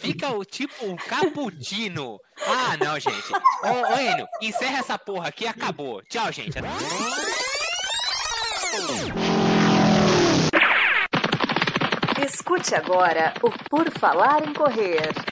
Fica o tipo um cappuccino. Ah, não, gente. Ô, ô Enio, encerra essa porra aqui acabou. Tchau, gente. Escute agora o Por Falar em Correr.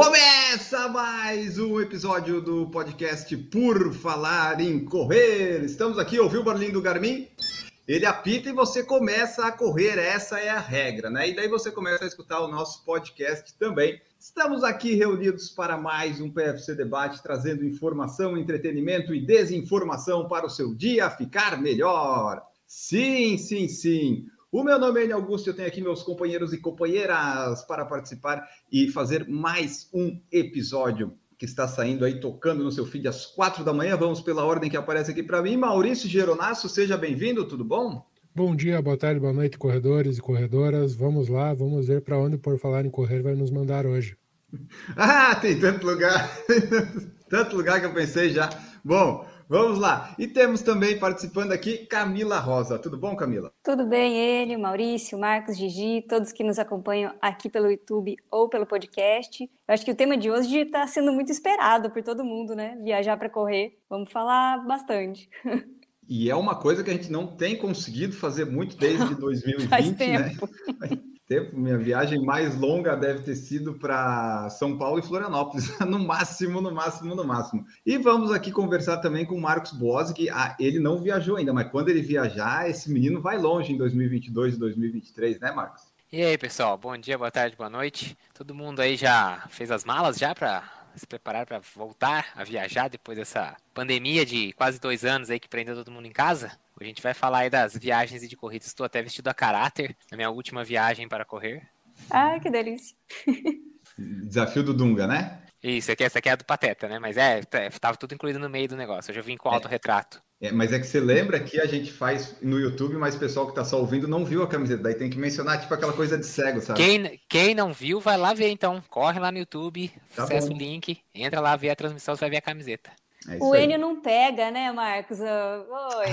Começa mais um episódio do podcast Por Falar em Correr. Estamos aqui, ouviu o barulhinho do Garmin? Ele apita e você começa a correr, essa é a regra, né? E daí você começa a escutar o nosso podcast também. Estamos aqui reunidos para mais um PFC Debate, trazendo informação, entretenimento e desinformação para o seu dia ficar melhor. Sim, sim, sim. O meu nome é Enio Augusto, eu tenho aqui meus companheiros e companheiras para participar e fazer mais um episódio que está saindo aí, tocando no seu feed às quatro da manhã. Vamos pela ordem que aparece aqui para mim. Maurício Geronasso, seja bem-vindo, tudo bom? Bom dia, boa tarde, boa noite, corredores e corredoras. Vamos lá, vamos ver para onde por falar em correr vai nos mandar hoje. Ah, tem tanto lugar, tanto lugar que eu pensei já. Bom, Vamos lá. E temos também participando aqui Camila Rosa. Tudo bom, Camila? Tudo bem, Enio, Maurício, Marcos, Gigi, todos que nos acompanham aqui pelo YouTube ou pelo podcast. Eu acho que o tema de hoje está sendo muito esperado por todo mundo, né? Viajar para correr. Vamos falar bastante. E é uma coisa que a gente não tem conseguido fazer muito desde 2020, Faz tempo. né? tempo. Minha viagem mais longa deve ter sido para São Paulo e Florianópolis, no máximo, no máximo, no máximo. E vamos aqui conversar também com o Marcos Boas, que ah, ele não viajou ainda, mas quando ele viajar, esse menino vai longe em 2022 e 2023, né, Marcos? E aí, pessoal, bom dia, boa tarde, boa noite. Todo mundo aí já fez as malas já para se preparar para voltar a viajar depois dessa pandemia de quase dois anos aí que prendeu todo mundo em casa? A gente vai falar aí das viagens e de corridas. Estou até vestido a caráter na minha última viagem para correr. Ah, que delícia. Desafio do Dunga, né? Isso, aqui, essa aqui é a do Pateta, né? Mas é, tava tudo incluído no meio do negócio. Eu já vim com autorretrato. É, mas é que você lembra que a gente faz no YouTube, mas o pessoal que tá só ouvindo não viu a camiseta. Daí tem que mencionar, tipo, aquela coisa de cego, sabe? Quem, quem não viu, vai lá ver então. Corre lá no YouTube, tá acessa bom. o link, entra lá, vê a transmissão, você vai ver a camiseta. É o Enio não pega, né, Marcos? Oi.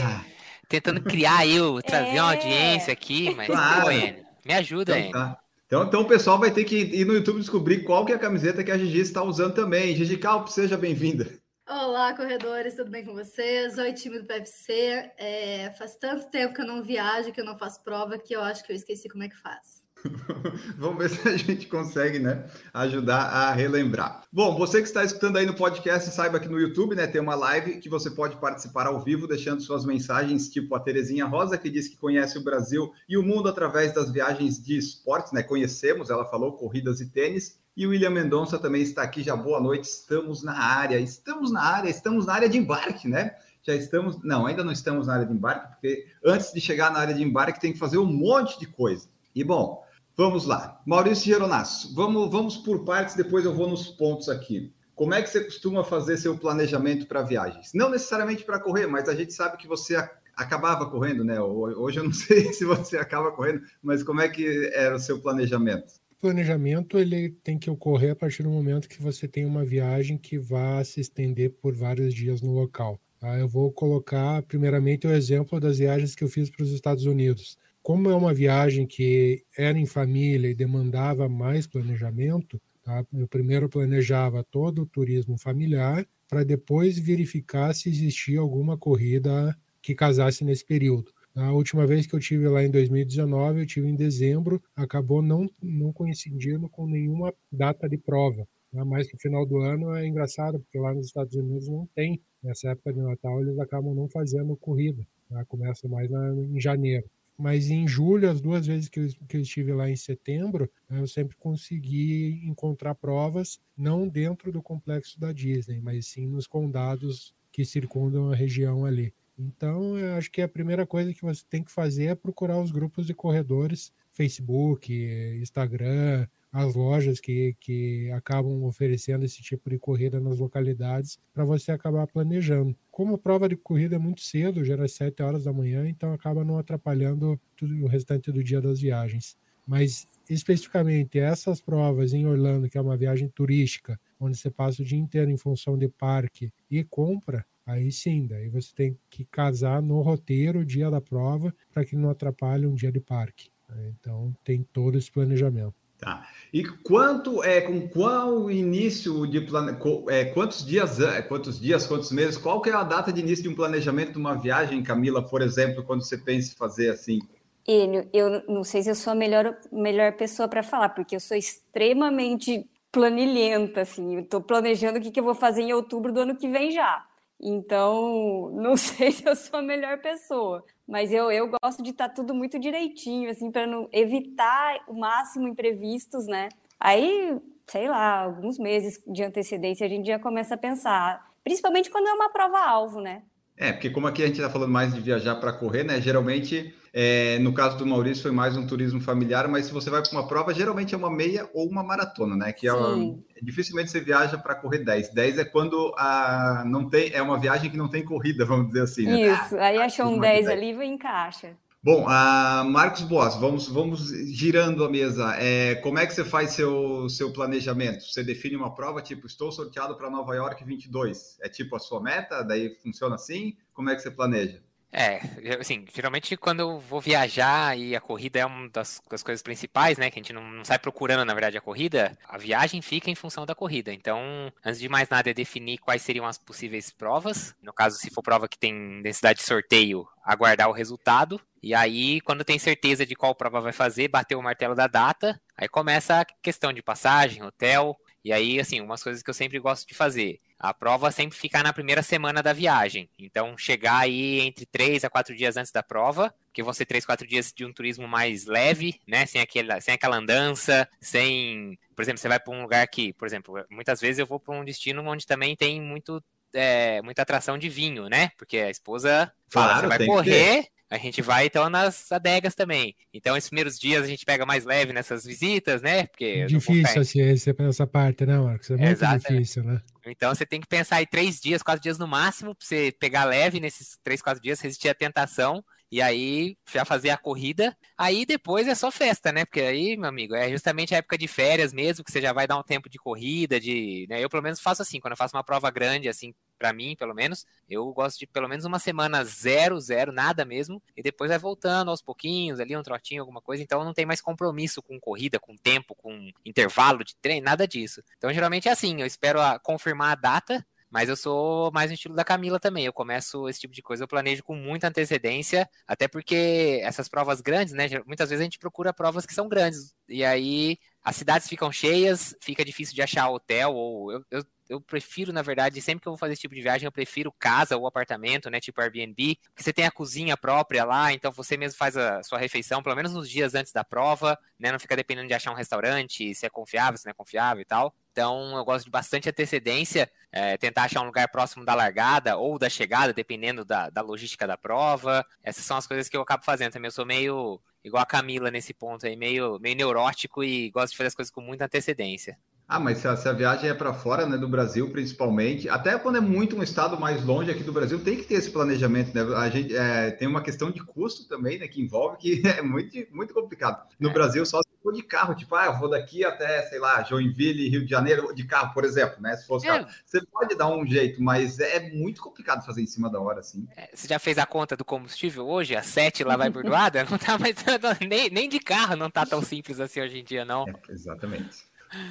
Ah, tentando criar eu, trazer é. uma audiência aqui, mas claro. pô, Enio, me ajuda, então, Tá. Então, então o pessoal vai ter que ir no YouTube descobrir qual que é a camiseta que a Gigi está usando também. Gigi Calp, seja bem-vinda. Olá, corredores, tudo bem com vocês? Oi, time do PFC. É, faz tanto tempo que eu não viajo, que eu não faço prova, que eu acho que eu esqueci como é que faz. Vamos ver se a gente consegue, né, ajudar a relembrar. Bom, você que está escutando aí no podcast, saiba que no YouTube, né, tem uma live que você pode participar ao vivo, deixando suas mensagens, tipo a Terezinha Rosa, que diz que conhece o Brasil e o mundo através das viagens de esportes, né? Conhecemos, ela falou, corridas e tênis. E o William Mendonça também está aqui, já boa noite, estamos na área, estamos na área, estamos na área de embarque, né? Já estamos, não, ainda não estamos na área de embarque, porque antes de chegar na área de embarque tem que fazer um monte de coisa. E bom, Vamos lá. Maurício Geronasso, vamos, vamos por partes, depois eu vou nos pontos aqui. Como é que você costuma fazer seu planejamento para viagens? Não necessariamente para correr, mas a gente sabe que você acabava correndo, né? Hoje eu não sei se você acaba correndo, mas como é que era o seu planejamento? O planejamento ele tem que ocorrer a partir do momento que você tem uma viagem que vá se estender por vários dias no local. Tá? Eu vou colocar primeiramente o exemplo das viagens que eu fiz para os Estados Unidos como é uma viagem que era em família e demandava mais planejamento, tá? eu primeiro planejava todo o turismo familiar para depois verificar se existia alguma corrida que casasse nesse período. A última vez que eu tive lá em 2019, eu tive em dezembro, acabou não, não coincidindo com nenhuma data de prova. Tá? Mas no final do ano é engraçado, porque lá nos Estados Unidos não tem. Nessa época de Natal, eles acabam não fazendo corrida. Tá? Começa mais na, em janeiro mas em julho, as duas vezes que eu, que eu estive lá em setembro, né, eu sempre consegui encontrar provas, não dentro do complexo da Disney, mas sim nos condados que circundam a região ali. Então, eu acho que a primeira coisa que você tem que fazer é procurar os grupos de corredores, Facebook, Instagram, as lojas que, que acabam oferecendo esse tipo de corrida nas localidades para você acabar planejando. Como a prova de corrida é muito cedo, gera às 7 horas da manhã, então acaba não atrapalhando tudo, o restante do dia das viagens. Mas especificamente essas provas em Orlando, que é uma viagem turística, onde você passa o dia inteiro em função de parque e compra, aí sim, daí você tem que casar no roteiro o dia da prova para que não atrapalhe um dia de parque. Né? Então tem todo esse planejamento. Tá. E quanto é com qual início de plane... É, quantos dias, quantos dias, quantos meses? Qual que é a data de início de um planejamento de uma viagem, Camila, por exemplo, quando você pensa em fazer assim? Enio, eu não sei se eu sou a melhor, melhor pessoa para falar, porque eu sou extremamente planilhenta, assim. Estou planejando o que, que eu vou fazer em outubro do ano que vem já. Então, não sei se eu sou a melhor pessoa, mas eu, eu gosto de estar tá tudo muito direitinho, assim, para não evitar o máximo imprevistos, né? Aí, sei lá, alguns meses de antecedência a gente já começa a pensar, principalmente quando é uma prova-alvo, né? É, porque como aqui a gente está falando mais de viajar para correr, né? Geralmente, é, no caso do Maurício, foi mais um turismo familiar, mas se você vai para uma prova, geralmente é uma meia ou uma maratona, né? Que é uma, dificilmente você viaja para correr 10. 10 é quando a, não tem, é uma viagem que não tem corrida, vamos dizer assim. Né? Isso, aí achou um 10 ali e encaixa. Bom, a Marcos Boas, vamos, vamos girando a mesa. É, como é que você faz seu, seu planejamento? Você define uma prova, tipo, estou sorteado para Nova York 22. É tipo a sua meta? Daí funciona assim? Como é que você planeja? É, assim, geralmente quando eu vou viajar e a corrida é uma das, das coisas principais, né? Que a gente não, não, sai procurando, na verdade, a corrida, a viagem fica em função da corrida. Então, antes de mais nada, é definir quais seriam as possíveis provas. No caso, se for prova que tem densidade de sorteio, aguardar o resultado. E aí, quando tem certeza de qual prova vai fazer, bater o martelo da data, aí começa a questão de passagem, hotel, e aí, assim, umas coisas que eu sempre gosto de fazer. A prova sempre ficar na primeira semana da viagem. Então, chegar aí entre três a quatro dias antes da prova, que vão ser três, quatro dias de um turismo mais leve, né? Sem, aquele, sem aquela andança, sem. Por exemplo, você vai para um lugar que, por exemplo, muitas vezes eu vou para um destino onde também tem muito. É, muita atração de vinho, né? Porque a esposa fala, claro, você vai correr, a gente vai então nas adegas também. Então, esses primeiros dias a gente pega mais leve nessas visitas, né? Porque difícil assim, essa parte, né, Marcos? É muito Exatamente. difícil, né? Então você tem que pensar aí três dias, quatro dias no máximo, para você pegar leve nesses três, quatro dias, resistir à tentação e aí já fazer a corrida. Aí depois é só festa, né? Porque aí, meu amigo, é justamente a época de férias mesmo, que você já vai dar um tempo de corrida, de. Né? Eu pelo menos faço assim, quando eu faço uma prova grande, assim, para mim, pelo menos, eu gosto de pelo menos uma semana zero, zero, nada mesmo, e depois vai voltando aos pouquinhos, ali um trotinho, alguma coisa, então não tem mais compromisso com corrida, com tempo, com intervalo de treino, nada disso. Então geralmente é assim, eu espero a, confirmar a data, mas eu sou mais no estilo da Camila também. Eu começo esse tipo de coisa, eu planejo com muita antecedência, até porque essas provas grandes, né? Muitas vezes a gente procura provas que são grandes. E aí as cidades ficam cheias, fica difícil de achar hotel, ou eu, eu eu prefiro, na verdade, sempre que eu vou fazer esse tipo de viagem, eu prefiro casa ou apartamento, né? Tipo Airbnb, porque você tem a cozinha própria lá, então você mesmo faz a sua refeição, pelo menos nos dias antes da prova, né? Não fica dependendo de achar um restaurante, se é confiável, se não é confiável e tal. Então, eu gosto de bastante antecedência, é, tentar achar um lugar próximo da largada ou da chegada, dependendo da, da logística da prova. Essas são as coisas que eu acabo fazendo também. Eu sou meio igual a Camila nesse ponto aí, meio, meio neurótico e gosto de fazer as coisas com muita antecedência. Ah, mas se a, se a viagem é para fora, né, do Brasil principalmente, até quando é muito um estado mais longe aqui do Brasil, tem que ter esse planejamento, né? A gente é, tem uma questão de custo também, né, que envolve que é muito, muito complicado. No é. Brasil, só se for de carro, tipo, ah, eu vou daqui até, sei lá, Joinville, Rio de Janeiro, de carro, por exemplo, né? Se fosse é. carro, você pode dar um jeito, mas é muito complicado fazer em cima da hora, assim. É, você já fez a conta do combustível hoje? A 7 lá vai burdoada? não tá mais nem, nem de carro não tá tão simples assim hoje em dia, não. É, exatamente.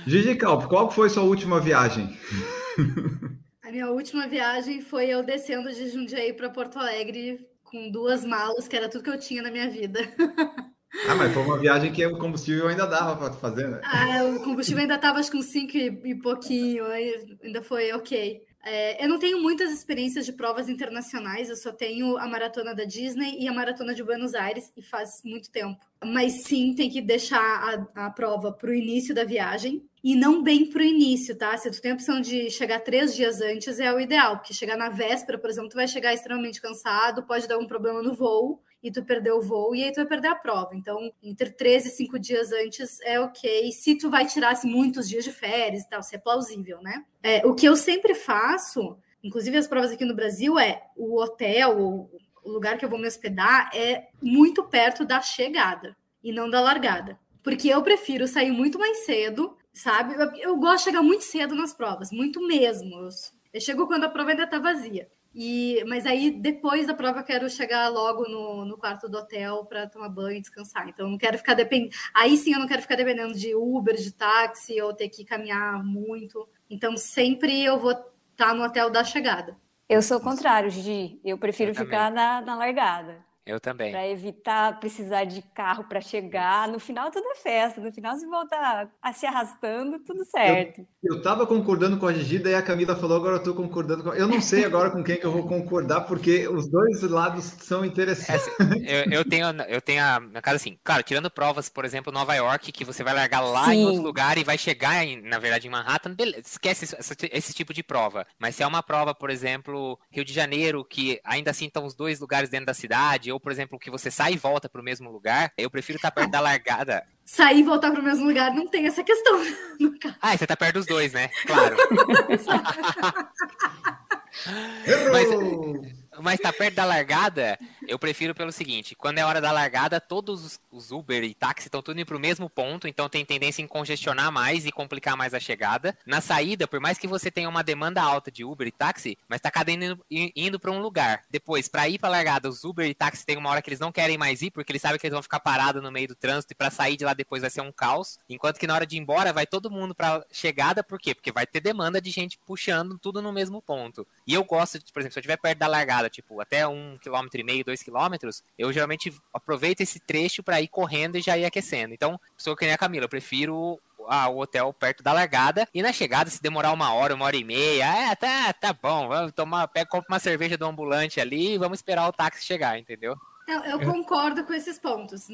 Gigi Calp, qual foi sua última viagem? A minha última viagem foi eu descendo de Jundiaí para Porto Alegre com duas malas, que era tudo que eu tinha na minha vida. Ah, mas foi uma viagem que o combustível ainda dava para fazer, né? Ah, o combustível ainda estava acho com cinco e pouquinho, ainda foi ok. É, eu não tenho muitas experiências de provas internacionais, eu só tenho a maratona da Disney e a maratona de Buenos Aires, e faz muito tempo. Mas sim, tem que deixar a, a prova para o início da viagem, e não bem para o início, tá? Se tu tem a opção de chegar três dias antes, é o ideal, porque chegar na véspera, por exemplo, tu vai chegar extremamente cansado, pode dar um problema no voo, e tu perdeu o voo, e aí tu vai perder a prova. Então, entre 13 e 5 dias antes é ok. Se tu vai tirar assim, muitos dias de férias e tal, se é plausível, né? É, o que eu sempre faço, inclusive as provas aqui no Brasil, é o hotel, o lugar que eu vou me hospedar, é muito perto da chegada e não da largada. Porque eu prefiro sair muito mais cedo, sabe? Eu, eu gosto de chegar muito cedo nas provas, muito mesmo. Eu, eu chego quando a prova ainda tá vazia. E, mas aí, depois da prova, eu quero chegar logo no, no quarto do hotel para tomar banho e descansar. Então, não quero ficar dependendo. Aí sim, eu não quero ficar dependendo de Uber, de táxi, ou ter que caminhar muito. Então, sempre eu vou estar tá no hotel da chegada. Eu sou o contrário, Gigi. Eu prefiro eu ficar na, na largada. Eu também. Para evitar precisar de carro para chegar. No final tudo é festa. No final se volta a se arrastando, tudo certo. Eu, estava concordando com a Gigi, daí a Camila falou, agora eu estou concordando com... Eu não sei agora com quem que eu vou concordar, porque os dois lados são interessantes. É, eu, eu, tenho, eu tenho a minha casa assim, claro, tirando provas, por exemplo, Nova York, que você vai largar lá Sim. em outro lugar e vai chegar, em, na verdade, em Manhattan, beleza, esquece esse, esse tipo de prova. Mas se é uma prova, por exemplo, Rio de Janeiro, que ainda assim estão os dois lugares dentro da cidade, ou, por exemplo, que você sai e volta para o mesmo lugar, eu prefiro estar perto da largada. Sair e voltar para o mesmo lugar não tem essa questão. Ah, você tá perto dos dois, né? Claro. Mas, mas tá perto da largada, eu prefiro pelo seguinte: quando é hora da largada, todos os Uber e táxi estão tudo indo pro mesmo ponto, então tem tendência em congestionar mais e complicar mais a chegada. Na saída, por mais que você tenha uma demanda alta de Uber e táxi, mas tá cada indo, indo para um lugar. Depois, para ir pra largada, os Uber e táxi tem uma hora que eles não querem mais ir, porque eles sabem que eles vão ficar parados no meio do trânsito e para sair de lá depois vai ser um caos. Enquanto que na hora de ir embora, vai todo mundo pra chegada, por quê? Porque vai ter demanda de gente puxando tudo no mesmo ponto. E eu gosto, de, por exemplo, se eu estiver perto da largada, tipo, até um quilômetro e meio, dois quilômetros, eu geralmente aproveito esse trecho para ir correndo e já ir aquecendo. Então, sou que nem a Camila, eu prefiro ah, o hotel perto da largada. E na chegada, se demorar uma hora, uma hora e meia, é, tá, tá bom, vamos tomar, pega, compra uma cerveja do ambulante ali e vamos esperar o táxi chegar, entendeu? Eu, eu concordo com esses pontos.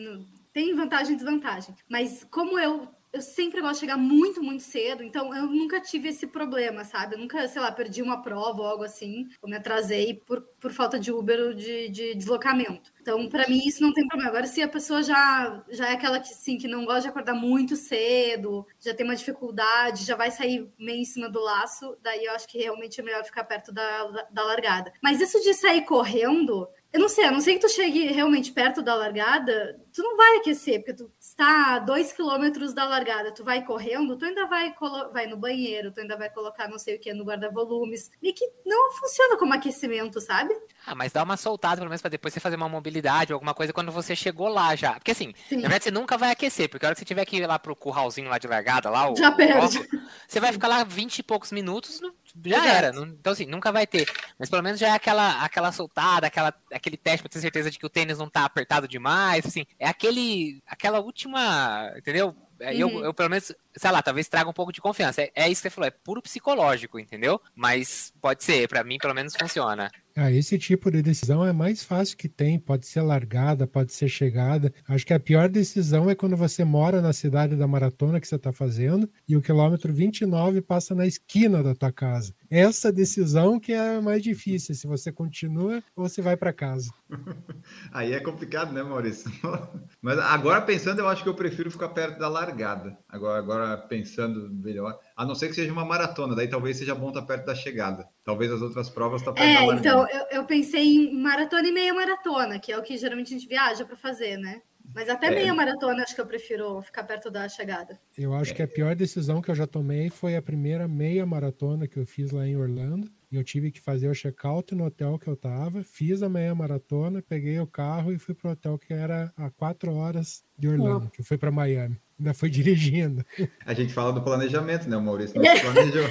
Tem vantagem e desvantagem. Mas como eu eu sempre gosto de chegar muito, muito cedo, então eu nunca tive esse problema, sabe? Eu nunca, sei lá, perdi uma prova ou algo assim, ou me atrasei por, por falta de Uber ou de, de deslocamento. Então, para mim, isso não tem problema. Agora, se a pessoa já, já é aquela que, sim, que não gosta de acordar muito cedo, já tem uma dificuldade, já vai sair meio em cima do laço, daí eu acho que realmente é melhor ficar perto da, da, da largada. Mas isso de sair correndo, eu não sei, a não ser que tu chegue realmente perto da largada, tu não vai aquecer, porque tu está a dois quilômetros da largada, tu vai correndo, tu ainda vai, vai no banheiro, tu ainda vai colocar não sei o que no guarda-volumes, e que não funciona como aquecimento, sabe? Ah, mas dá uma soltada, pelo menos, para depois você fazer uma mobilidade ou alguma coisa quando você chegou lá já. Porque assim, Sim. na verdade você nunca vai aquecer, porque a hora que você tiver que ir lá pro curralzinho lá de largada, lá, o, já perde. você vai ficar lá 20 e poucos minutos, já Exato. era. então, assim, nunca vai ter. Mas pelo menos já é aquela, aquela soltada, aquela, aquele teste pra ter certeza de que o tênis não tá apertado demais. Assim, é aquele. aquela última. Entendeu? É, eu, uhum. eu, pelo menos, sei lá, talvez traga um pouco de confiança. É, é, isso que você falou, é puro psicológico, entendeu? Mas pode ser, para mim, pelo menos, funciona. Ah, esse tipo de decisão é mais fácil que tem, pode ser largada, pode ser chegada. Acho que a pior decisão é quando você mora na cidade da maratona que você está fazendo e o quilômetro 29 passa na esquina da tua casa. Essa decisão que é mais difícil, se você continua ou se vai para casa. Aí é complicado, né, Maurício? Mas agora pensando, eu acho que eu prefiro ficar perto da largada. Agora, agora pensando melhor, a não ser que seja uma maratona, daí talvez seja bom estar perto da chegada. Talvez as outras provas tá perto é, da largada. Então, eu, eu pensei em maratona e meia maratona, que é o que geralmente a gente viaja para fazer, né? Mas até é. meia maratona acho que eu prefiro ficar perto da chegada. Eu acho que a pior decisão que eu já tomei foi a primeira meia maratona que eu fiz lá em Orlando. Eu tive que fazer o check-out no hotel que eu tava, fiz a meia maratona, peguei o carro e fui pro hotel que era a quatro horas de Orlando, oh. que foi para Miami. Ainda foi dirigindo. A gente fala do planejamento, né? O Maurício não planejou.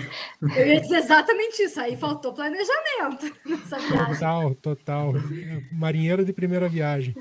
Eu ia dizer exatamente isso. Aí faltou planejamento nessa viagem. Total, total. Marinheiro de primeira viagem.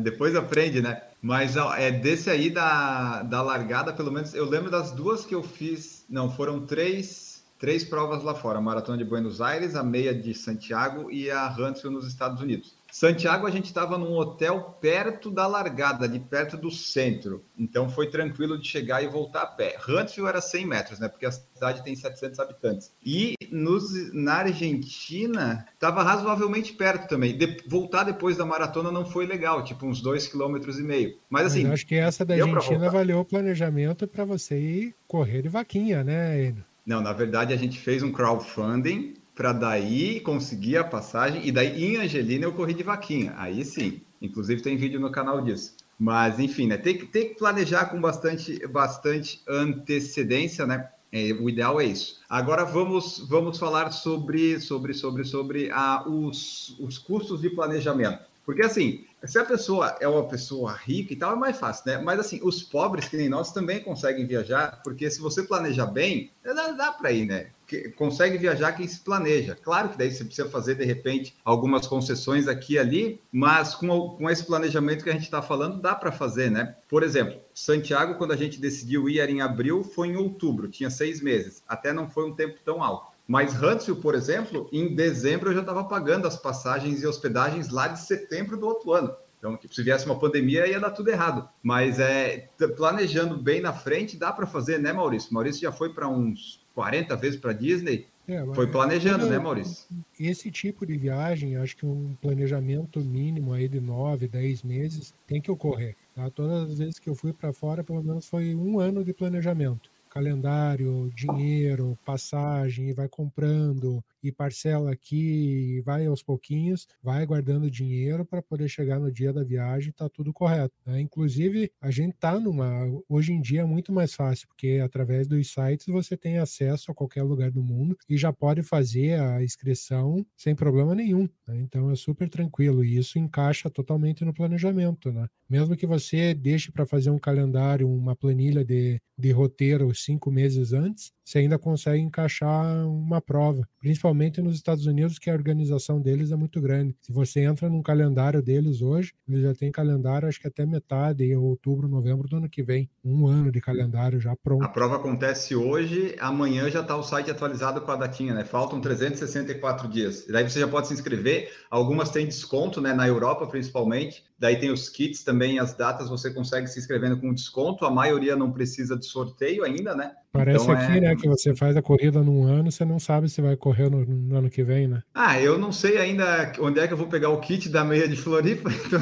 Depois aprende, né? Mas é desse aí da, da largada, pelo menos, eu lembro das duas que eu fiz. Não, foram três, três provas lá fora: a Maratona de Buenos Aires, a meia de Santiago e a Huntsville nos Estados Unidos. Santiago, a gente estava num hotel perto da largada, ali perto do centro. Então foi tranquilo de chegar e voltar a pé. Huntsville era 100 metros, né? Porque a cidade tem 700 habitantes. E nos, na Argentina estava razoavelmente perto também. De, voltar depois da maratona não foi legal, tipo uns dois quilômetros e meio. Mas assim. Mas acho que essa da Argentina valeu o planejamento para você ir correr de vaquinha, né, Enio? Não, na verdade a gente fez um crowdfunding para daí conseguir a passagem e daí em Angelina eu corri de vaquinha. Aí sim, inclusive tem vídeo no canal disso. Mas enfim, né? Tem que, tem que planejar com bastante, bastante antecedência, né? É, o ideal é isso. Agora vamos, vamos falar sobre, sobre, sobre, sobre ah, os, os custos de planejamento. Porque assim, se a pessoa é uma pessoa rica e tal, é mais fácil, né? Mas assim, os pobres, que nem nós, também conseguem viajar, porque se você planeja bem, dá, dá para ir, né? consegue viajar quem se planeja. Claro que daí você precisa fazer, de repente, algumas concessões aqui e ali, mas com, com esse planejamento que a gente está falando, dá para fazer, né? Por exemplo, Santiago, quando a gente decidiu ir era em abril, foi em outubro, tinha seis meses. Até não foi um tempo tão alto. Mas Huntsville, por exemplo, em dezembro eu já estava pagando as passagens e hospedagens lá de setembro do outro ano. Então, tipo, se viesse uma pandemia, ia dar tudo errado. Mas é, planejando bem na frente, dá para fazer, né, Maurício? Maurício já foi para uns 40 vezes para Disney. É, foi planejando, né, Maurício? Esse tipo de viagem, acho que um planejamento mínimo aí de 9, 10 meses tem que ocorrer. Tá? Todas as vezes que eu fui para fora, pelo menos foi um ano de planejamento calendário, dinheiro, passagem, e vai comprando e parcela aqui, e vai aos pouquinhos, vai guardando dinheiro para poder chegar no dia da viagem, tá tudo correto. Né? Inclusive, a gente tá numa. Hoje em dia é muito mais fácil, porque através dos sites você tem acesso a qualquer lugar do mundo e já pode fazer a inscrição sem problema nenhum. Né? Então é super tranquilo e isso encaixa totalmente no planejamento, né? Mesmo que você deixe para fazer um calendário, uma planilha de, de roteiro cinco meses antes, você ainda consegue encaixar uma prova, principalmente nos Estados Unidos, que a organização deles é muito grande. Se você entra num calendário deles hoje, eles já têm calendário, acho que até metade, outubro, novembro do ano que vem. Um ano de calendário já pronto. A prova acontece hoje, amanhã já está o site atualizado com a datinha, né? Faltam 364 dias. Daí você já pode se inscrever. Algumas têm desconto, né? Na Europa, principalmente. Daí tem os kits também, as datas você consegue se inscrevendo com desconto. A maioria não precisa de sorteio ainda, né? Parece então, aqui, é... né, que você faz a corrida num ano, você não sabe se vai correr no, no, ano que vem, né? Ah, eu não sei ainda onde é que eu vou pegar o kit da meia de Floripa, então,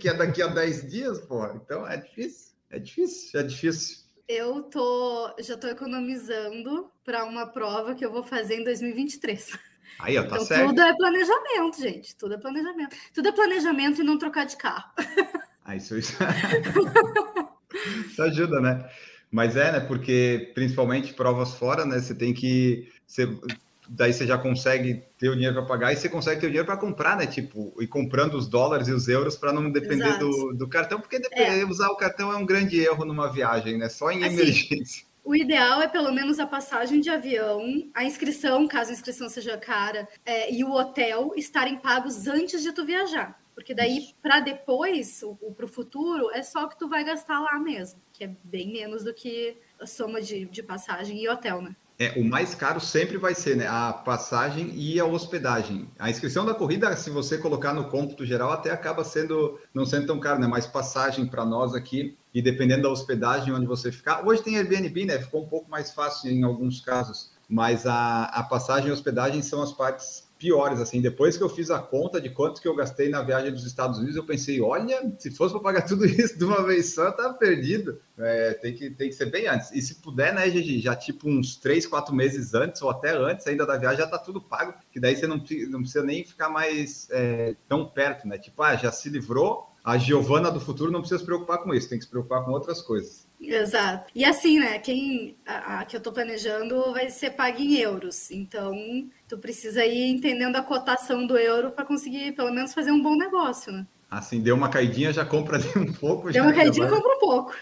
que é daqui a 10 dias, pô. Então é difícil, é difícil, é difícil. Eu tô, já tô economizando para uma prova que eu vou fazer em 2023. Aí, ó, tá então, certo. Tudo é planejamento, gente. Tudo é planejamento. Tudo é planejamento e não trocar de carro. Ah, isso, isso... isso ajuda, né? Mas é, né? Porque principalmente provas fora, né? Você tem que. Você, daí você já consegue ter o dinheiro para pagar e você consegue ter o dinheiro para comprar, né? Tipo, e comprando os dólares e os euros para não depender do, do, cartão, porque é. usar o cartão é um grande erro numa viagem, né? Só em assim, emergência. O ideal é pelo menos a passagem de avião, a inscrição, caso a inscrição seja cara, é, e o hotel estarem pagos antes de tu viajar. Porque daí, para depois, para o futuro, é só o que tu vai gastar lá mesmo, que é bem menos do que a soma de, de passagem e hotel, né? É, o mais caro sempre vai ser né, a passagem e a hospedagem. A inscrição da corrida, se você colocar no cômputo geral, até acaba sendo não sendo tão caro, né? Mas passagem para nós aqui e dependendo da hospedagem onde você ficar. Hoje tem Airbnb, né? Ficou um pouco mais fácil em alguns casos, mas a, a passagem e hospedagem são as partes piores, assim, depois que eu fiz a conta de quanto que eu gastei na viagem dos Estados Unidos, eu pensei, olha, se fosse para pagar tudo isso de uma vez só, tava perdido. É, tem, que, tem que ser bem antes. E se puder, né, Gigi, já tipo uns três, quatro meses antes, ou até antes ainda da viagem, já tá tudo pago, que daí você não, não precisa nem ficar mais é, tão perto, né? Tipo, ah, já se livrou, a Giovana do futuro não precisa se preocupar com isso, tem que se preocupar com outras coisas. Exato. E assim, né? Quem a, a, que eu tô planejando vai ser pago em euros. Então, tu precisa ir entendendo a cotação do euro para conseguir pelo menos fazer um bom negócio, né? Assim, deu uma caidinha, já compra ali um pouco. Deu uma caidinha, vai... compra um pouco.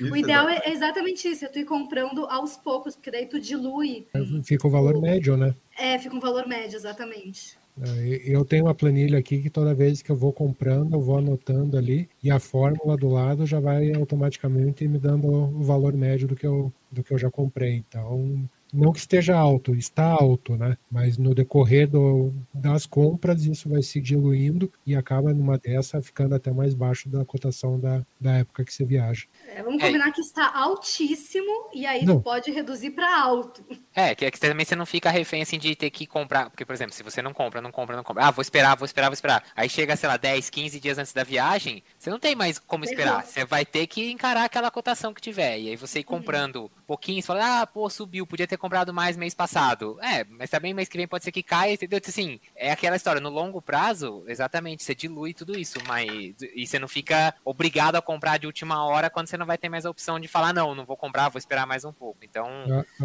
Isso, o ideal é exatamente isso, é tu ir comprando aos poucos, porque daí tu dilui. Fica o valor médio, né? É, fica um valor médio, exatamente. É, eu tenho uma planilha aqui que toda vez que eu vou comprando, eu vou anotando ali e a fórmula do lado já vai automaticamente me dando o valor médio do que eu, do que eu já comprei. Então, não que esteja alto, está alto, né? Mas no decorrer do, das compras, isso vai se diluindo e acaba numa dessa ficando até mais baixo da cotação da, da época que você viaja. É, vamos combinar é. que está altíssimo e aí não. pode reduzir para alto. É, que, é que também você não fica refém assim de ter que comprar. Porque, por exemplo, se você não compra, não compra, não compra. Ah, vou esperar, vou esperar, vou esperar. Aí chega, sei lá, 10, 15 dias antes da viagem, você não tem mais como esperar. Você vai ter que encarar aquela cotação que tiver. E aí você ir comprando uhum. pouquinho, você fala, ah, pô, subiu, podia ter comprado mais mês passado. É, mas também mês que vem pode ser que caia, entendeu? Então, assim, é aquela história. No longo prazo, exatamente, você dilui tudo isso, mas. E você não fica obrigado a comprar de última hora quando você não vai ter mais a opção de falar, não, não vou comprar, vou esperar mais um pouco. Então,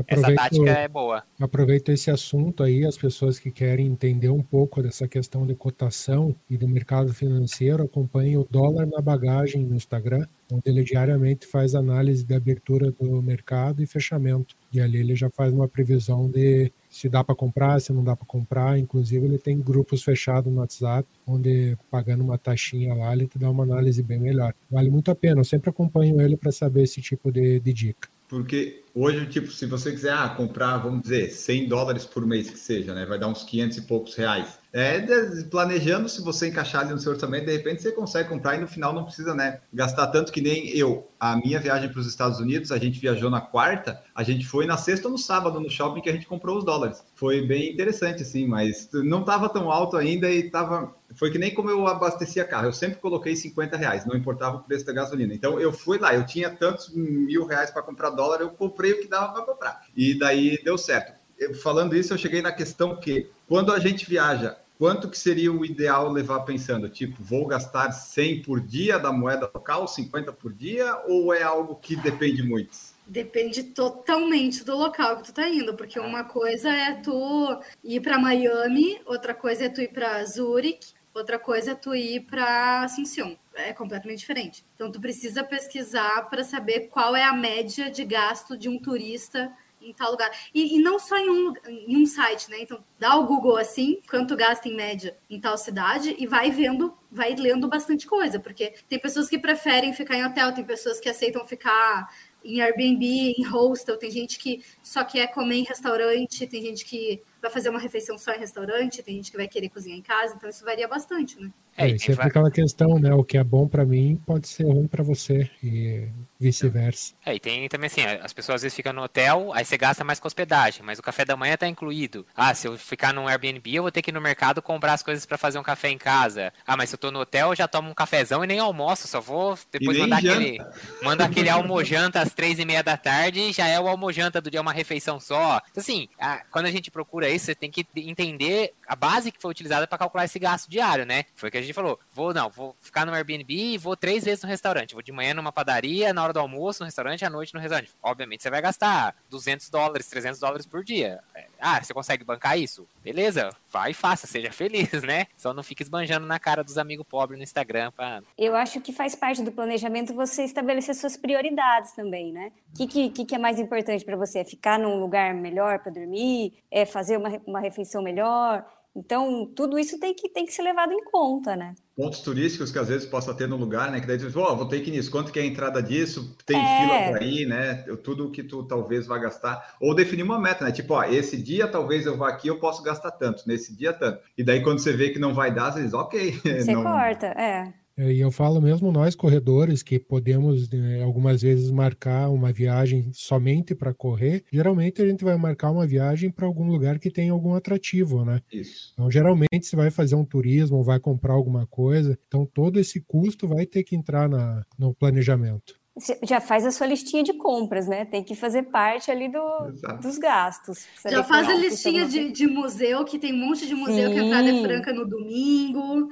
essa tática é boa. Aproveito esse assunto aí, as pessoas que querem entender um pouco dessa questão de cotação e do mercado financeiro, acompanhem o Dólar na Bagagem no Instagram, onde ele diariamente faz análise de abertura do mercado e fechamento. E ali ele já faz uma previsão de se dá para comprar, se não dá para comprar. Inclusive, ele tem grupos fechados no WhatsApp, onde pagando uma taxinha lá, ele te dá uma análise bem melhor. Vale muito a pena. Eu sempre acompanho ele para saber esse tipo de, de dica. Porque hoje, tipo, se você quiser ah, comprar, vamos dizer, 100 dólares por mês que seja, né? Vai dar uns 500 e poucos reais. É, planejando, se você encaixar ali no seu orçamento, de repente você consegue comprar e no final não precisa, né? Gastar tanto que nem eu. A minha viagem para os Estados Unidos, a gente viajou na quarta, a gente foi na sexta ou no sábado no shopping que a gente comprou os dólares. Foi bem interessante, assim, mas não estava tão alto ainda e estava foi que nem como eu abastecia carro. Eu sempre coloquei 50 reais, não importava o preço da gasolina. Então eu fui lá, eu tinha tantos mil reais para comprar dólar, eu comprei o que dava para comprar. E daí deu certo. Eu, falando isso, eu cheguei na questão que quando a gente viaja, quanto que seria o ideal levar pensando? Tipo, vou gastar 100 por dia da moeda local, 50 por dia, ou é algo que depende muito? Depende totalmente do local que tu tá indo, porque uma coisa é tu ir para Miami, outra coisa é tu ir para Zurich, Outra coisa é tu ir para Assunção. É completamente diferente. Então, tu precisa pesquisar para saber qual é a média de gasto de um turista em tal lugar. E, e, não só em um, em um site, né? Então, dá o Google assim, quanto gasta em média em tal cidade, e vai vendo, vai lendo bastante coisa, porque tem pessoas que preferem ficar em hotel, tem pessoas que aceitam ficar em Airbnb, em hostel, tem gente que só quer comer em restaurante, tem gente que vai fazer uma refeição só em restaurante, tem gente que vai querer cozinhar em casa, então isso varia bastante, né? É, é sempre aquela questão, né? O que é bom para mim pode ser ruim para você e vice-versa. É, e tem também assim, as pessoas às vezes ficam no hotel, aí você gasta mais com hospedagem, mas o café da manhã tá incluído. Ah, se eu ficar num Airbnb, eu vou ter que ir no mercado comprar as coisas para fazer um café em casa. Ah, mas se eu tô no hotel, eu já tomo um cafezão e nem almoço, só vou depois mandar janta. aquele, manda aquele almojanta às três e meia da tarde e já é o almojanta do dia, uma refeição só. Então, assim, a, quando a gente procura isso, você tem que entender a base que foi utilizada para calcular esse gasto diário, né? Foi o que a gente falou. Vou, não, vou ficar no Airbnb e vou três vezes no restaurante. Vou de manhã numa padaria, na hora do almoço no restaurante, à noite no restaurante. Obviamente você vai gastar 200 dólares, 300 dólares por dia. É, ah, você consegue bancar isso? Beleza, vai e faça, seja feliz, né? Só não fique esbanjando na cara dos amigos pobres no Instagram. Pra... Eu acho que faz parte do planejamento você estabelecer suas prioridades também, né? O que, que, que é mais importante para você? É ficar num lugar melhor para dormir? É fazer uma, uma refeição melhor? Então, tudo isso tem que, tem que ser levado em conta, né? Pontos turísticos que às vezes possa ter no lugar, né? Que daí tu diz, oh, vou ter que ir nisso, quanto que é a entrada disso? Tem é. fila para ir, né? Tudo que tu talvez vá gastar. Ou definir uma meta, né? Tipo, ó, esse dia talvez eu vá aqui, eu posso gastar tanto, nesse dia tanto. E daí quando você vê que não vai dar, você diz, ok. Você não... corta, é. É, e eu falo mesmo nós corredores que podemos né, algumas vezes marcar uma viagem somente para correr. Geralmente a gente vai marcar uma viagem para algum lugar que tem algum atrativo, né? Isso. Então geralmente você vai fazer um turismo, vai comprar alguma coisa, então todo esse custo vai ter que entrar na, no planejamento já faz a sua listinha de compras, né? Tem que fazer parte ali do, dos gastos. Já faz a listinha de, de, museu, que tem um monte de museu Sim. que a entrada é franca no domingo.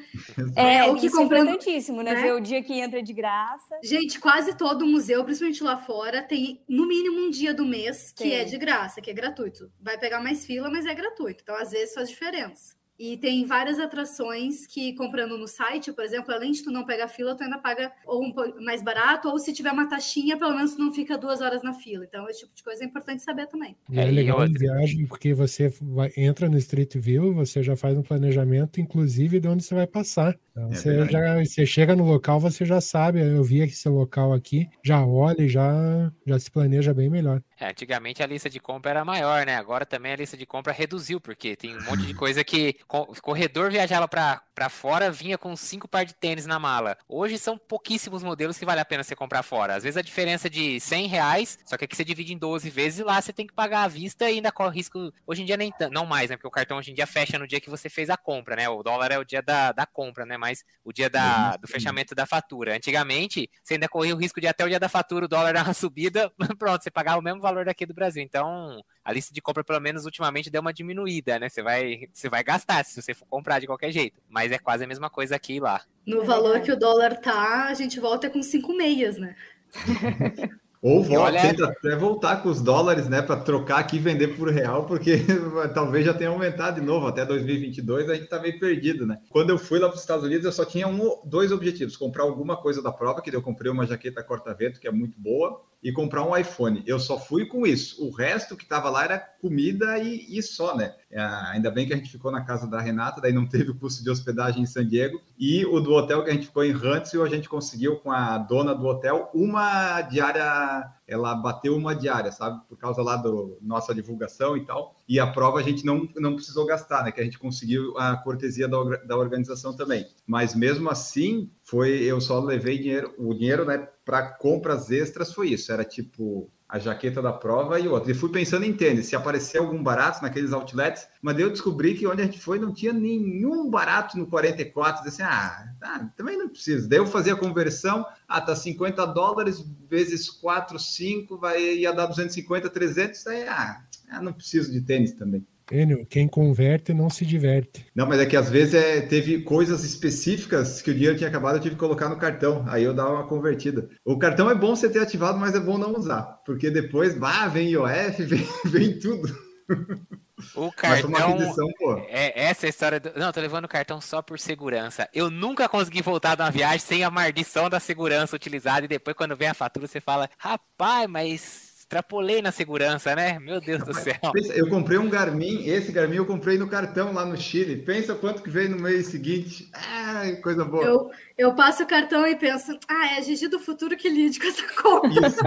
É, é o que isso é comprando... é importantíssimo, né? né? Ver o dia que entra de graça. Gente, quase todo museu, principalmente lá fora, tem no mínimo um dia do mês que é de graça, que é gratuito. Vai pegar mais fila, mas é gratuito. Então, às vezes, faz diferença. E tem várias atrações que, comprando no site, por exemplo, além de tu não pegar fila, tu ainda paga ou um mais barato, ou se tiver uma taxinha, pelo menos tu não fica duas horas na fila. Então, esse tipo de coisa é importante saber também. É, é legal em viagem, porque você vai, entra no Street View, você já faz um planejamento, inclusive, de onde você vai passar. Então, é você, já, você chega no local, você já sabe, eu vi esse local aqui, já olha e já, já se planeja bem melhor. É, antigamente a lista de compra era maior, né? Agora também a lista de compra reduziu, porque tem um monte de coisa que corredor viajava para fora, vinha com cinco par de tênis na mala. Hoje são pouquíssimos modelos que vale a pena você comprar fora. Às vezes a diferença é de 100 reais, só que aqui você divide em 12 vezes e lá você tem que pagar à vista e ainda corre risco. Hoje em dia nem não mais, né? Porque o cartão hoje em dia fecha no dia que você fez a compra, né? O dólar é o dia da, da compra, né? Mas o dia da, do fechamento da fatura. Antigamente, você ainda corria o risco de até o dia da fatura o dólar dar uma subida, pronto, você pagava o mesmo valor daqui do Brasil. Então, a lista de compra, pelo menos ultimamente, deu uma diminuída, né? Você vai, você vai gastar se você for comprar de qualquer jeito. Mas é quase a mesma coisa aqui e lá. No valor que o dólar tá, a gente volta com cinco meias, né? Ou volta, olha... tenta até voltar com os dólares, né, para trocar aqui e vender por real, porque talvez já tenha aumentado de novo. Até 2022 a gente tá meio perdido, né? Quando eu fui lá para os Estados Unidos, eu só tinha um, dois objetivos: comprar alguma coisa da prova, que eu comprei uma jaqueta corta-vento, que é muito boa, e comprar um iPhone. Eu só fui com isso. O resto que estava lá era comida e, e só, né? É, ainda bem que a gente ficou na casa da Renata, daí não teve o custo de hospedagem em San Diego. E o do hotel que a gente ficou em Huntsville, a gente conseguiu com a dona do hotel uma diária ela bateu uma diária, sabe? Por causa lá da nossa divulgação e tal. E a prova a gente não, não precisou gastar, né? Que a gente conseguiu a cortesia da, da organização também. Mas mesmo assim, foi eu só levei dinheiro, o dinheiro, né? para compras extras foi isso, era tipo a jaqueta da prova e outra. E fui pensando em tênis, se aparecer algum barato naqueles outlets, mas eu descobri que onde a gente foi não tinha nenhum barato no 44, assim, ah, tá, também não precisa. Daí eu fazia a conversão, ah, tá 50 dólares vezes 4, 5, vai, ia dar 250, 300, aí, ah, não preciso de tênis também. Enio, quem converte não se diverte. Não, mas é que às vezes é, teve coisas específicas que o dinheiro tinha acabado, eu tive que colocar no cartão. Aí eu dava uma convertida. O cartão é bom você ter ativado, mas é bom não usar. Porque depois, bah, vem IOF, vem, vem tudo. O cartão. é, essa é a história do. Não, tô levando o cartão só por segurança. Eu nunca consegui voltar de uma viagem sem a maldição da segurança utilizada. E depois, quando vem a fatura, você fala: rapaz, mas extrapolei na segurança, né? Meu Deus do céu. Eu comprei um Garmin, esse Garmin eu comprei no cartão lá no Chile. Pensa quanto que veio no mês seguinte. Ah, coisa boa. Eu, eu passo o cartão e penso, ah, é a Gigi do futuro que lide com essa conta. Isso,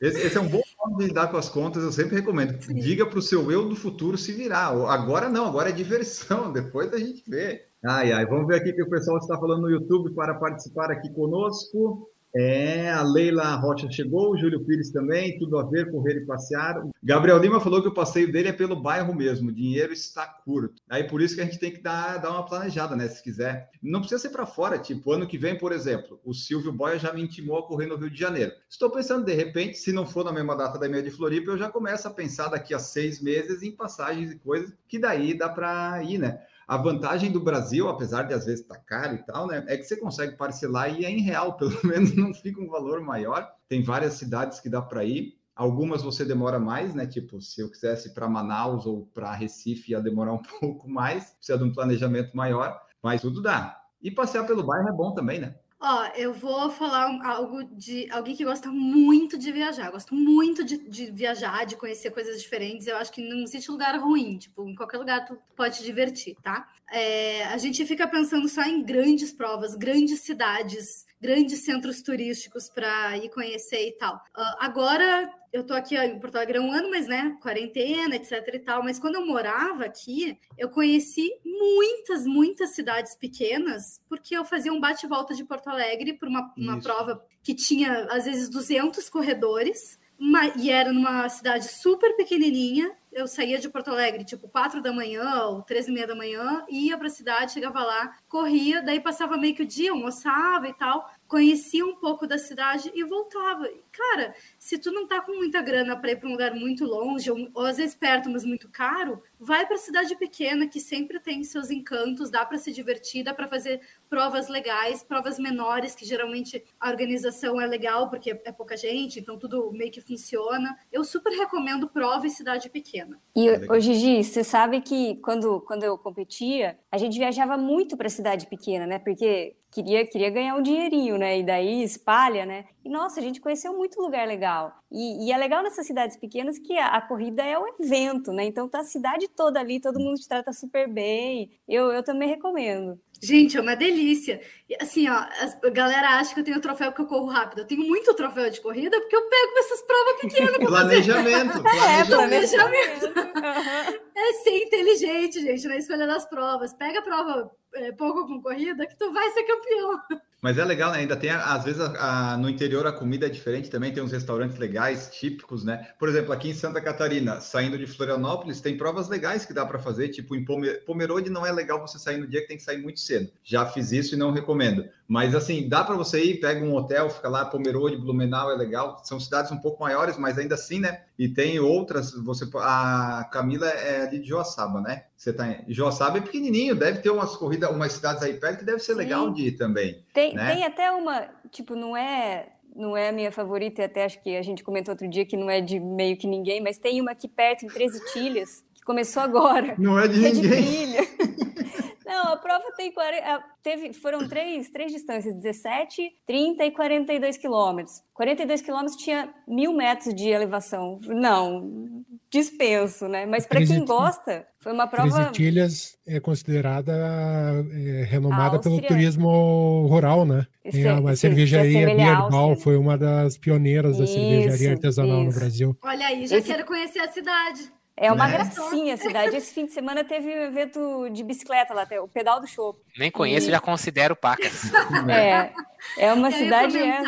esse, esse, é um bom modo de lidar com as contas, eu sempre recomendo. Sim. Diga para o seu eu do futuro se virar. Agora não, agora é diversão, depois a gente vê. Ai, ai, vamos ver aqui o que o pessoal está falando no YouTube para participar aqui conosco. É, a Leila Rocha chegou, o Júlio Pires também, tudo a ver, correr e passear. Gabriel Lima falou que o passeio dele é pelo bairro mesmo, o dinheiro está curto. Aí por isso que a gente tem que dar, dar uma planejada, né? Se quiser. Não precisa ser para fora, tipo, ano que vem, por exemplo, o Silvio Boia já me intimou a correr no Rio de Janeiro. Estou pensando, de repente, se não for na mesma data da minha de Floripa, eu já começo a pensar daqui a seis meses em passagens e coisas que daí dá para ir, né? A vantagem do Brasil, apesar de às vezes estar tá caro e tal, né, é que você consegue parcelar e é em real, pelo menos não fica um valor maior. Tem várias cidades que dá para ir. Algumas você demora mais, né? Tipo, se eu quisesse para Manaus ou para Recife, ia demorar um pouco mais, precisa de um planejamento maior, mas tudo dá. E passear pelo bairro é bom também, né? Ó, eu vou falar algo de alguém que gosta muito de viajar. Gosto muito de, de, viajar, de conhecer coisas diferentes. Eu acho que não existe lugar ruim. Tipo, em qualquer lugar tu pode te divertir, tá? É, a gente fica pensando só em grandes provas, grandes cidades, grandes centros turísticos para ir conhecer e tal. Uh, agora eu tô aqui em Porto Alegre há um ano, mas né, quarentena, etc e tal. Mas quando eu morava aqui, eu conheci muitas, muitas cidades pequenas, porque eu fazia um bate-volta de Porto Alegre por uma, uma prova que tinha, às vezes, 200 corredores, e era numa cidade super pequenininha. Eu saía de Porto Alegre, tipo, quatro da manhã ou três e meia da manhã, ia para a cidade, chegava lá, corria, daí passava meio que o dia, almoçava e tal conhecia um pouco da cidade e voltava. Cara, se tu não tá com muita grana para ir para um lugar muito longe, ou, ou, às vezes perto, mas muito caro, vai para cidade pequena que sempre tem seus encantos, dá para se divertir, dá para fazer provas legais, provas menores que geralmente a organização é legal porque é pouca gente, então tudo meio que funciona. Eu super recomendo prova em cidade pequena. E ô Gigi, você sabe que quando quando eu competia, a gente viajava muito para cidade pequena, né? Porque queria, queria ganhar um dinheirinho, né? E daí espalha, né? E nossa, a gente conheceu muito lugar legal. E, e é legal nessas cidades pequenas que a, a, corrida é o evento, né? Então tá a cidade toda ali, todo mundo te trata super bem. Eu, eu também recomendo. Gente, é uma delícia. E, assim, ó, a galera acha que eu tenho troféu porque eu corro rápido. Eu tenho muito troféu de corrida porque eu pego essas provas pequenas. Planejamento. É, planejamento. planejamento. É ser inteligente, gente, na escolha das provas. Pega a prova é, pouco concorrida que tu vai ser campeão. Mas é legal, né? Ainda tem, às vezes, a, a, no interior a comida é diferente também, tem uns restaurantes legais, típicos, né? Por exemplo, aqui em Santa Catarina, saindo de Florianópolis, tem provas legais que dá para fazer, tipo em Pomerode não é legal você sair no dia que tem que sair muito cedo. Já fiz isso e não recomendo. Mas assim, dá para você ir, pega um hotel, fica lá, Pomerode, Blumenau é legal. São cidades um pouco maiores, mas ainda assim, né? E tem outras, você a Camila é ali de Joaçaba, né? Você tá em Joaçaba é pequenininho, deve ter umas corridas, umas cidades aí perto que deve ser Sim. legal de ir também. Tem, né? tem até uma, tipo, não é não é a minha favorita, até acho que a gente comentou outro dia que não é de meio que ninguém, mas tem uma aqui perto, em Treze Tilhas, que começou agora. Não é de é ninguém. De não, a prova tem 40, teve, foram três, três distâncias, 17, 30 e 42 quilômetros. 42 quilômetros tinha mil metros de elevação. Não, dispenso, né? Mas para quem gosta, foi uma prova. Três é considerada é, renomada pelo turismo rural, né? Tem a, a cervejaria Bierbal foi uma das pioneiras da cervejaria artesanal isso. no Brasil. Olha aí, já Esse... quero conhecer a cidade. É uma né? gracinha a cidade. Esse fim de semana teve um evento de bicicleta lá, o pedal do show. Nem conheço, e... já considero pacas. É, é uma eu cidade é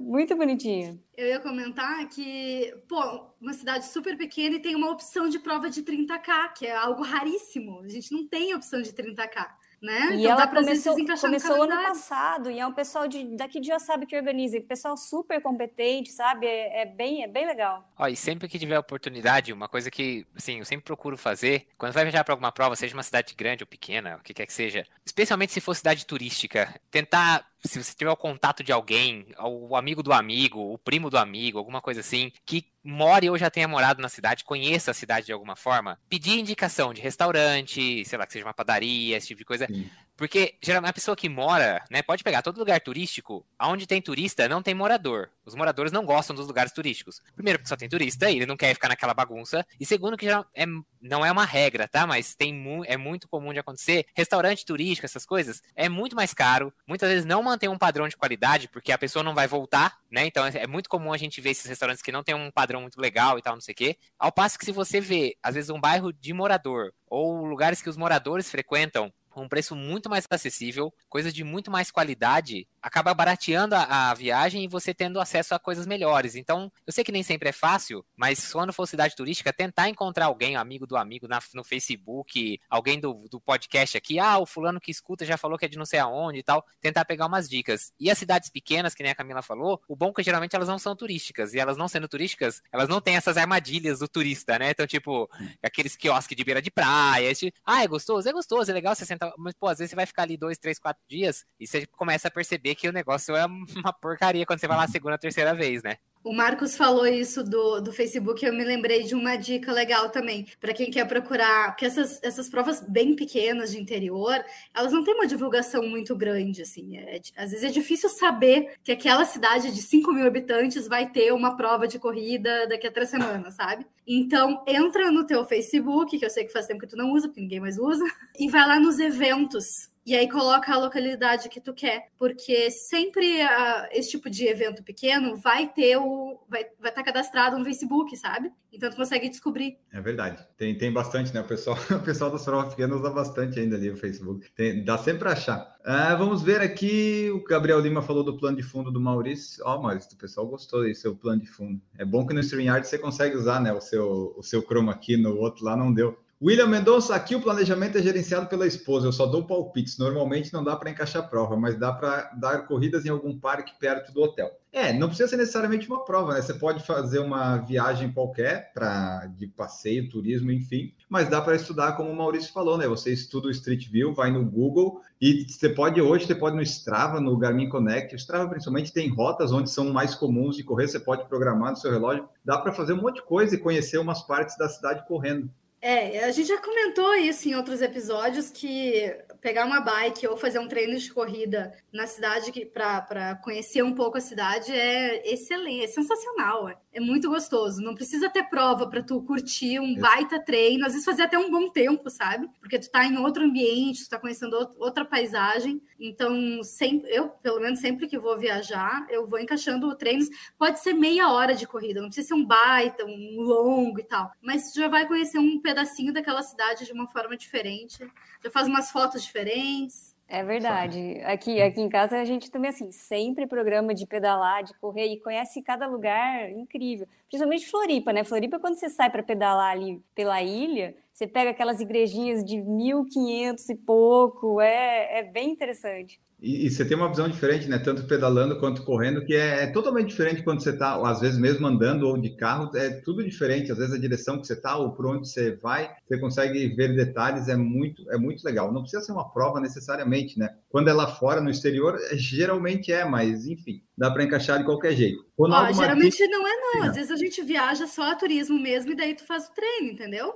muito bonitinha. Eu ia comentar que, pô, uma cidade super pequena e tem uma opção de prova de 30K, que é algo raríssimo. A gente não tem opção de 30K. Né? E então ela começou, começou ano passado, e é um pessoal de, daqui de sabe que organiza, pessoal super competente, sabe? É, é, bem, é bem legal. Ó, e sempre que tiver oportunidade, uma coisa que assim, eu sempre procuro fazer, quando vai viajar para alguma prova, seja uma cidade grande ou pequena, o que quer que seja, especialmente se for cidade turística, tentar se você tiver o contato de alguém, o amigo do amigo, o primo do amigo, alguma coisa assim, que more ou já tenha morado na cidade, conheça a cidade de alguma forma, pedir indicação de restaurante, sei lá, que seja uma padaria, esse tipo de coisa. Sim. Porque geralmente a pessoa que mora, né, pode pegar todo lugar turístico, aonde tem turista, não tem morador. Os moradores não gostam dos lugares turísticos. Primeiro, porque só tem turista e ele não quer ficar naquela bagunça. E segundo, que já é, não é uma regra, tá? Mas tem mu é muito comum de acontecer. Restaurante turístico, essas coisas, é muito mais caro. Muitas vezes não mantém um padrão de qualidade, porque a pessoa não vai voltar, né? Então é, é muito comum a gente ver esses restaurantes que não tem um padrão muito legal e tal, não sei o quê. Ao passo que se você vê, às vezes, um bairro de morador ou lugares que os moradores frequentam com um preço muito mais acessível, coisas de muito mais qualidade, acaba barateando a, a, viagem e você tendo acesso a coisas melhores. Então, eu sei que nem sempre é fácil, mas quando for cidade turística, tentar encontrar alguém, amigo do amigo na, no Facebook, alguém do, do podcast aqui, ah, o fulano que escuta já falou que é de não sei aonde e tal, tentar pegar umas dicas. E as cidades pequenas, que nem a Camila falou, o bom é que geralmente elas não são turísticas, e elas não sendo turísticas, elas não têm essas armadilhas do turista, né? Então, tipo, aqueles quiosques de beira de praia, esse, ah, é gostoso? É gostoso, é legal você sentar, mas, pô, às vezes você vai ficar ali dois, três, quatro dias, e você começa a perceber que o negócio é uma porcaria quando você vai lá a segunda, terceira vez, né? O Marcos falou isso do, do Facebook, eu me lembrei de uma dica legal também, para quem quer procurar, porque essas, essas provas bem pequenas de interior, elas não têm uma divulgação muito grande, assim, é, às vezes é difícil saber que aquela cidade de 5 mil habitantes vai ter uma prova de corrida daqui a três semanas, sabe? Então, entra no teu Facebook, que eu sei que faz tempo que tu não usa, porque ninguém mais usa, e vai lá nos eventos e aí coloca a localidade que tu quer, porque sempre uh, esse tipo de evento pequeno vai ter o vai vai estar tá cadastrado no Facebook, sabe? Então tu consegue descobrir. É verdade. Tem, tem bastante, né? O pessoal, o pessoal das provas pequenas usa bastante ainda ali o Facebook. Tem, dá sempre para achar. Uh, vamos ver aqui. O Gabriel Lima falou do plano de fundo do Maurício. Ó, oh, Maurício, o pessoal gostou desse seu plano de fundo. É bom que no StreamYard você consegue usar, né? O seu, o seu chroma aqui no outro lá não deu. William Mendonça, aqui o planejamento é gerenciado pela esposa. Eu só dou palpites. Normalmente não dá para encaixar prova, mas dá para dar corridas em algum parque perto do hotel. É, não precisa ser necessariamente uma prova, né? Você pode fazer uma viagem qualquer para de passeio, turismo, enfim, mas dá para estudar, como o Maurício falou, né? Você estuda o Street View, vai no Google e você pode hoje, você pode no Strava, no Garmin Connect. O Strava principalmente tem rotas onde são mais comuns de correr, você pode programar no seu relógio. Dá para fazer um monte de coisa e conhecer umas partes da cidade correndo. É, a gente já comentou isso em outros episódios que pegar uma bike ou fazer um treino de corrida na cidade para conhecer um pouco a cidade é excelente, é sensacional. É, é muito gostoso. Não precisa ter prova para tu curtir um baita treino, às vezes fazer até um bom tempo, sabe? Porque tu tá em outro ambiente, tu tá conhecendo outra paisagem. Então, sempre, eu, pelo menos sempre que vou viajar, eu vou encaixando treinos. Pode ser meia hora de corrida, não precisa ser um baita, um longo e tal. Mas tu já vai conhecer um pedacinho daquela cidade de uma forma diferente. Já faz umas fotos diferentes. É verdade. Aqui, aqui em casa a gente também, assim, sempre programa de pedalar, de correr e conhece cada lugar incrível. Principalmente Floripa, né? Floripa, quando você sai para pedalar ali pela ilha, você pega aquelas igrejinhas de 1500 e pouco, é, é bem interessante. E, e, você tem uma visão diferente, né? Tanto pedalando quanto correndo, que é, é totalmente diferente quando você está, às vezes mesmo andando ou de carro, é tudo diferente. Às vezes a direção que você está ou por onde você vai, você consegue ver detalhes, é muito, é muito legal. Não precisa ser uma prova necessariamente, né? Quando é lá fora, no exterior, é, geralmente é, mas enfim, dá para encaixar de qualquer jeito. Ó, geralmente não é não. Às vezes a gente viaja só a turismo mesmo e daí tu faz o treino, entendeu?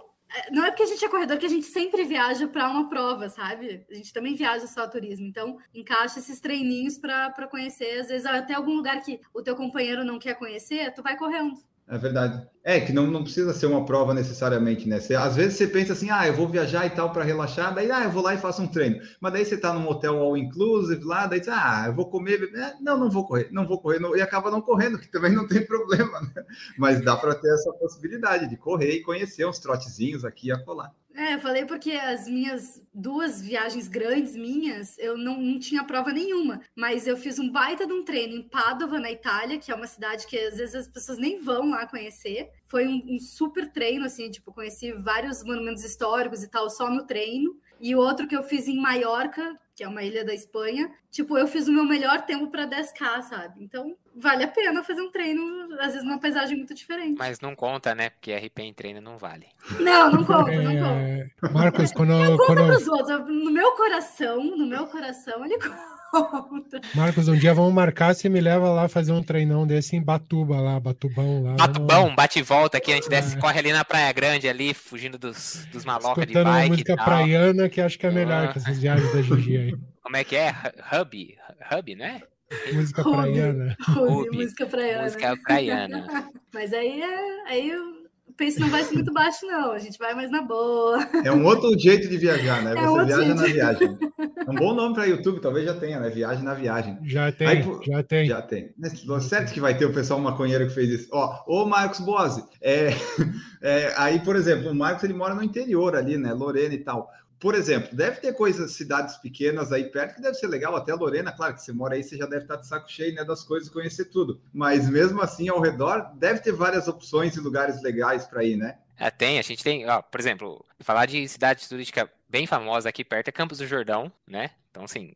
Não é porque a gente é corredor que a gente sempre viaja para uma prova, sabe? A gente também viaja só turismo. Então, encaixa esses treininhos para conhecer. Às vezes, até algum lugar que o teu companheiro não quer conhecer, tu vai correndo. É verdade. É, que não, não precisa ser uma prova necessariamente, né? Você, às vezes você pensa assim, ah, eu vou viajar e tal para relaxar, daí, ah, eu vou lá e faço um treino. Mas daí você tá num hotel all inclusive lá, daí diz, ah, eu vou comer, é, não, não vou correr, não vou correr, não, e acaba não correndo, que também não tem problema, né? Mas dá para ter essa possibilidade de correr e conhecer uns trotezinhos aqui e acolá. É, eu falei porque as minhas duas viagens grandes minhas, eu não, não tinha prova nenhuma, mas eu fiz um baita de um treino em Padova, na Itália, que é uma cidade que às vezes as pessoas nem vão lá conhecer. Foi um, um super treino, assim, tipo, conheci vários monumentos históricos e tal, só no treino. E o outro que eu fiz em Maiorca, que é uma ilha da Espanha, tipo, eu fiz o meu melhor tempo para 10K, sabe? Então, vale a pena fazer um treino, às vezes numa paisagem muito diferente. Mas não conta, né? Porque RP em treino não vale. Não, não conta, não é, conta. Marcos, quando eu. Conta quando... pros outros. No meu coração, no meu coração, ele conta. Marcos, um dia vamos marcar, você me leva lá fazer um treinão desse em Batuba lá, Batubão lá. Batubão, vamos... bate e volta aqui, a gente desce, é. corre ali na Praia Grande ali, fugindo dos, dos malocas de bike uma música praiana que acho que é melhor ah. que essas viagens da Gigi aí. Como é que é? Hub? Hub, né? Música praiana. Hub, música praiana. Música praiana. Mas aí é. Aí o preço não vai ser muito baixo, não. A gente vai mais na boa. É um outro jeito de viajar, né? É Você viaja jeito. na viagem. É um bom nome para YouTube, talvez já tenha, né? Viagem na viagem. Já tem, Aí, já tem. Já tem. Certo que vai ter o pessoal maconheiro que fez isso. Ó, ô Marcos Boazzi, é, é, aí, por exemplo, o Marcos ele mora no interior ali, né? Lorena e tal por exemplo, deve ter coisas, cidades pequenas aí perto que deve ser legal, até Lorena, claro que você mora aí, você já deve estar de saco cheio né, das coisas, conhecer tudo. Mas mesmo assim, ao redor, deve ter várias opções e lugares legais para ir, né? É, tem, a gente tem, ó, por exemplo, falar de cidade turística bem famosa aqui perto é Campos do Jordão, né? Então, assim,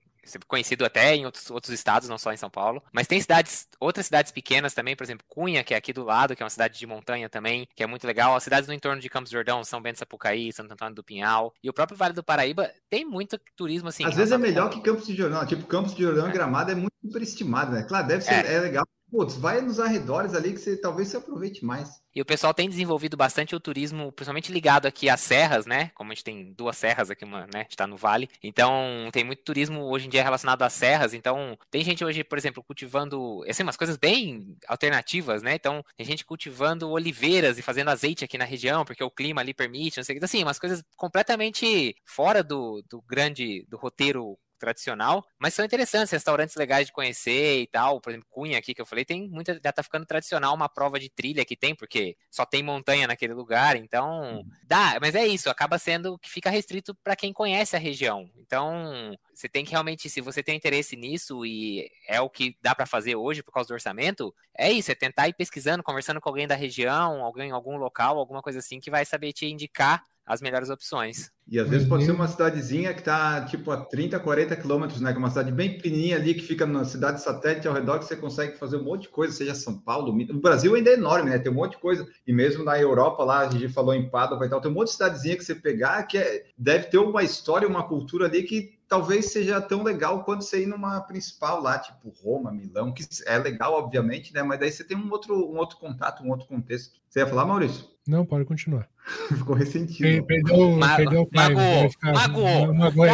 conhecido até em outros, outros estados, não só em São Paulo. Mas tem cidades, outras cidades pequenas também, por exemplo, Cunha, que é aqui do lado, que é uma cidade de montanha também, que é muito legal. As cidades no entorno de Campos do Jordão, São Bento Sapucaí, Santo Antônio do Pinhal. E o próprio Vale do Paraíba tem muito turismo assim. Às vezes é melhor que Campos do Jordão. Tipo, Campos do Jordão é. Gramado é muito superestimado, né? Claro, deve ser é. é legal putz, vai nos arredores ali que você talvez você aproveite mais. E o pessoal tem desenvolvido bastante o turismo, principalmente ligado aqui às serras, né? Como a gente tem duas serras aqui, uma, né? A gente tá no vale. Então, tem muito turismo hoje em dia relacionado às serras. Então, tem gente hoje, por exemplo, cultivando, assim, umas coisas bem alternativas, né? Então, tem gente cultivando oliveiras e fazendo azeite aqui na região, porque o clima ali permite, não sei o que. Então, assim, umas coisas completamente fora do, do grande, do roteiro tradicional, mas são interessantes, restaurantes legais de conhecer e tal. Por exemplo, Cunha aqui que eu falei, tem muita, já tá ficando tradicional uma prova de trilha que tem, porque só tem montanha naquele lugar, então dá, mas é isso, acaba sendo que fica restrito para quem conhece a região. Então, você tem que realmente, se você tem interesse nisso e é o que dá para fazer hoje por causa do orçamento, é isso, é tentar ir pesquisando, conversando com alguém da região, alguém em algum local, alguma coisa assim que vai saber te indicar as melhores opções. E às vezes pode ser uma cidadezinha que está tipo a 30, 40 quilômetros, né? Que é uma cidade bem pequenininha ali, que fica na cidade satélite ao redor, que você consegue fazer um monte de coisa, seja São Paulo, o Brasil ainda é enorme, né? Tem um monte de coisa. E mesmo na Europa, lá, a gente falou em Padova e tal, tem um monte de cidadezinha que você pegar que é, deve ter uma história, uma cultura ali que talvez seja tão legal quanto você ir numa principal lá, tipo Roma, Milão, que é legal, obviamente, né? Mas daí você tem um outro, um outro contato, um outro contexto. Você ia falar, Maurício? Não, pode continuar. Ficou ressentido. Perdeu, Mago, perdeu o pai. Magoou. Magoou.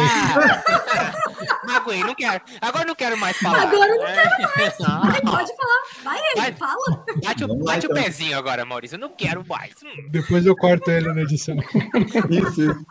Magoei, não quero. Agora não quero mais falar. Agora não quero mais. Vai, pode falar. Vai, ele, vai. fala. Bate, o, bate o pezinho agora, Maurício. Eu não quero mais. Hum, Depois eu corto ele na edição. Isso, isso.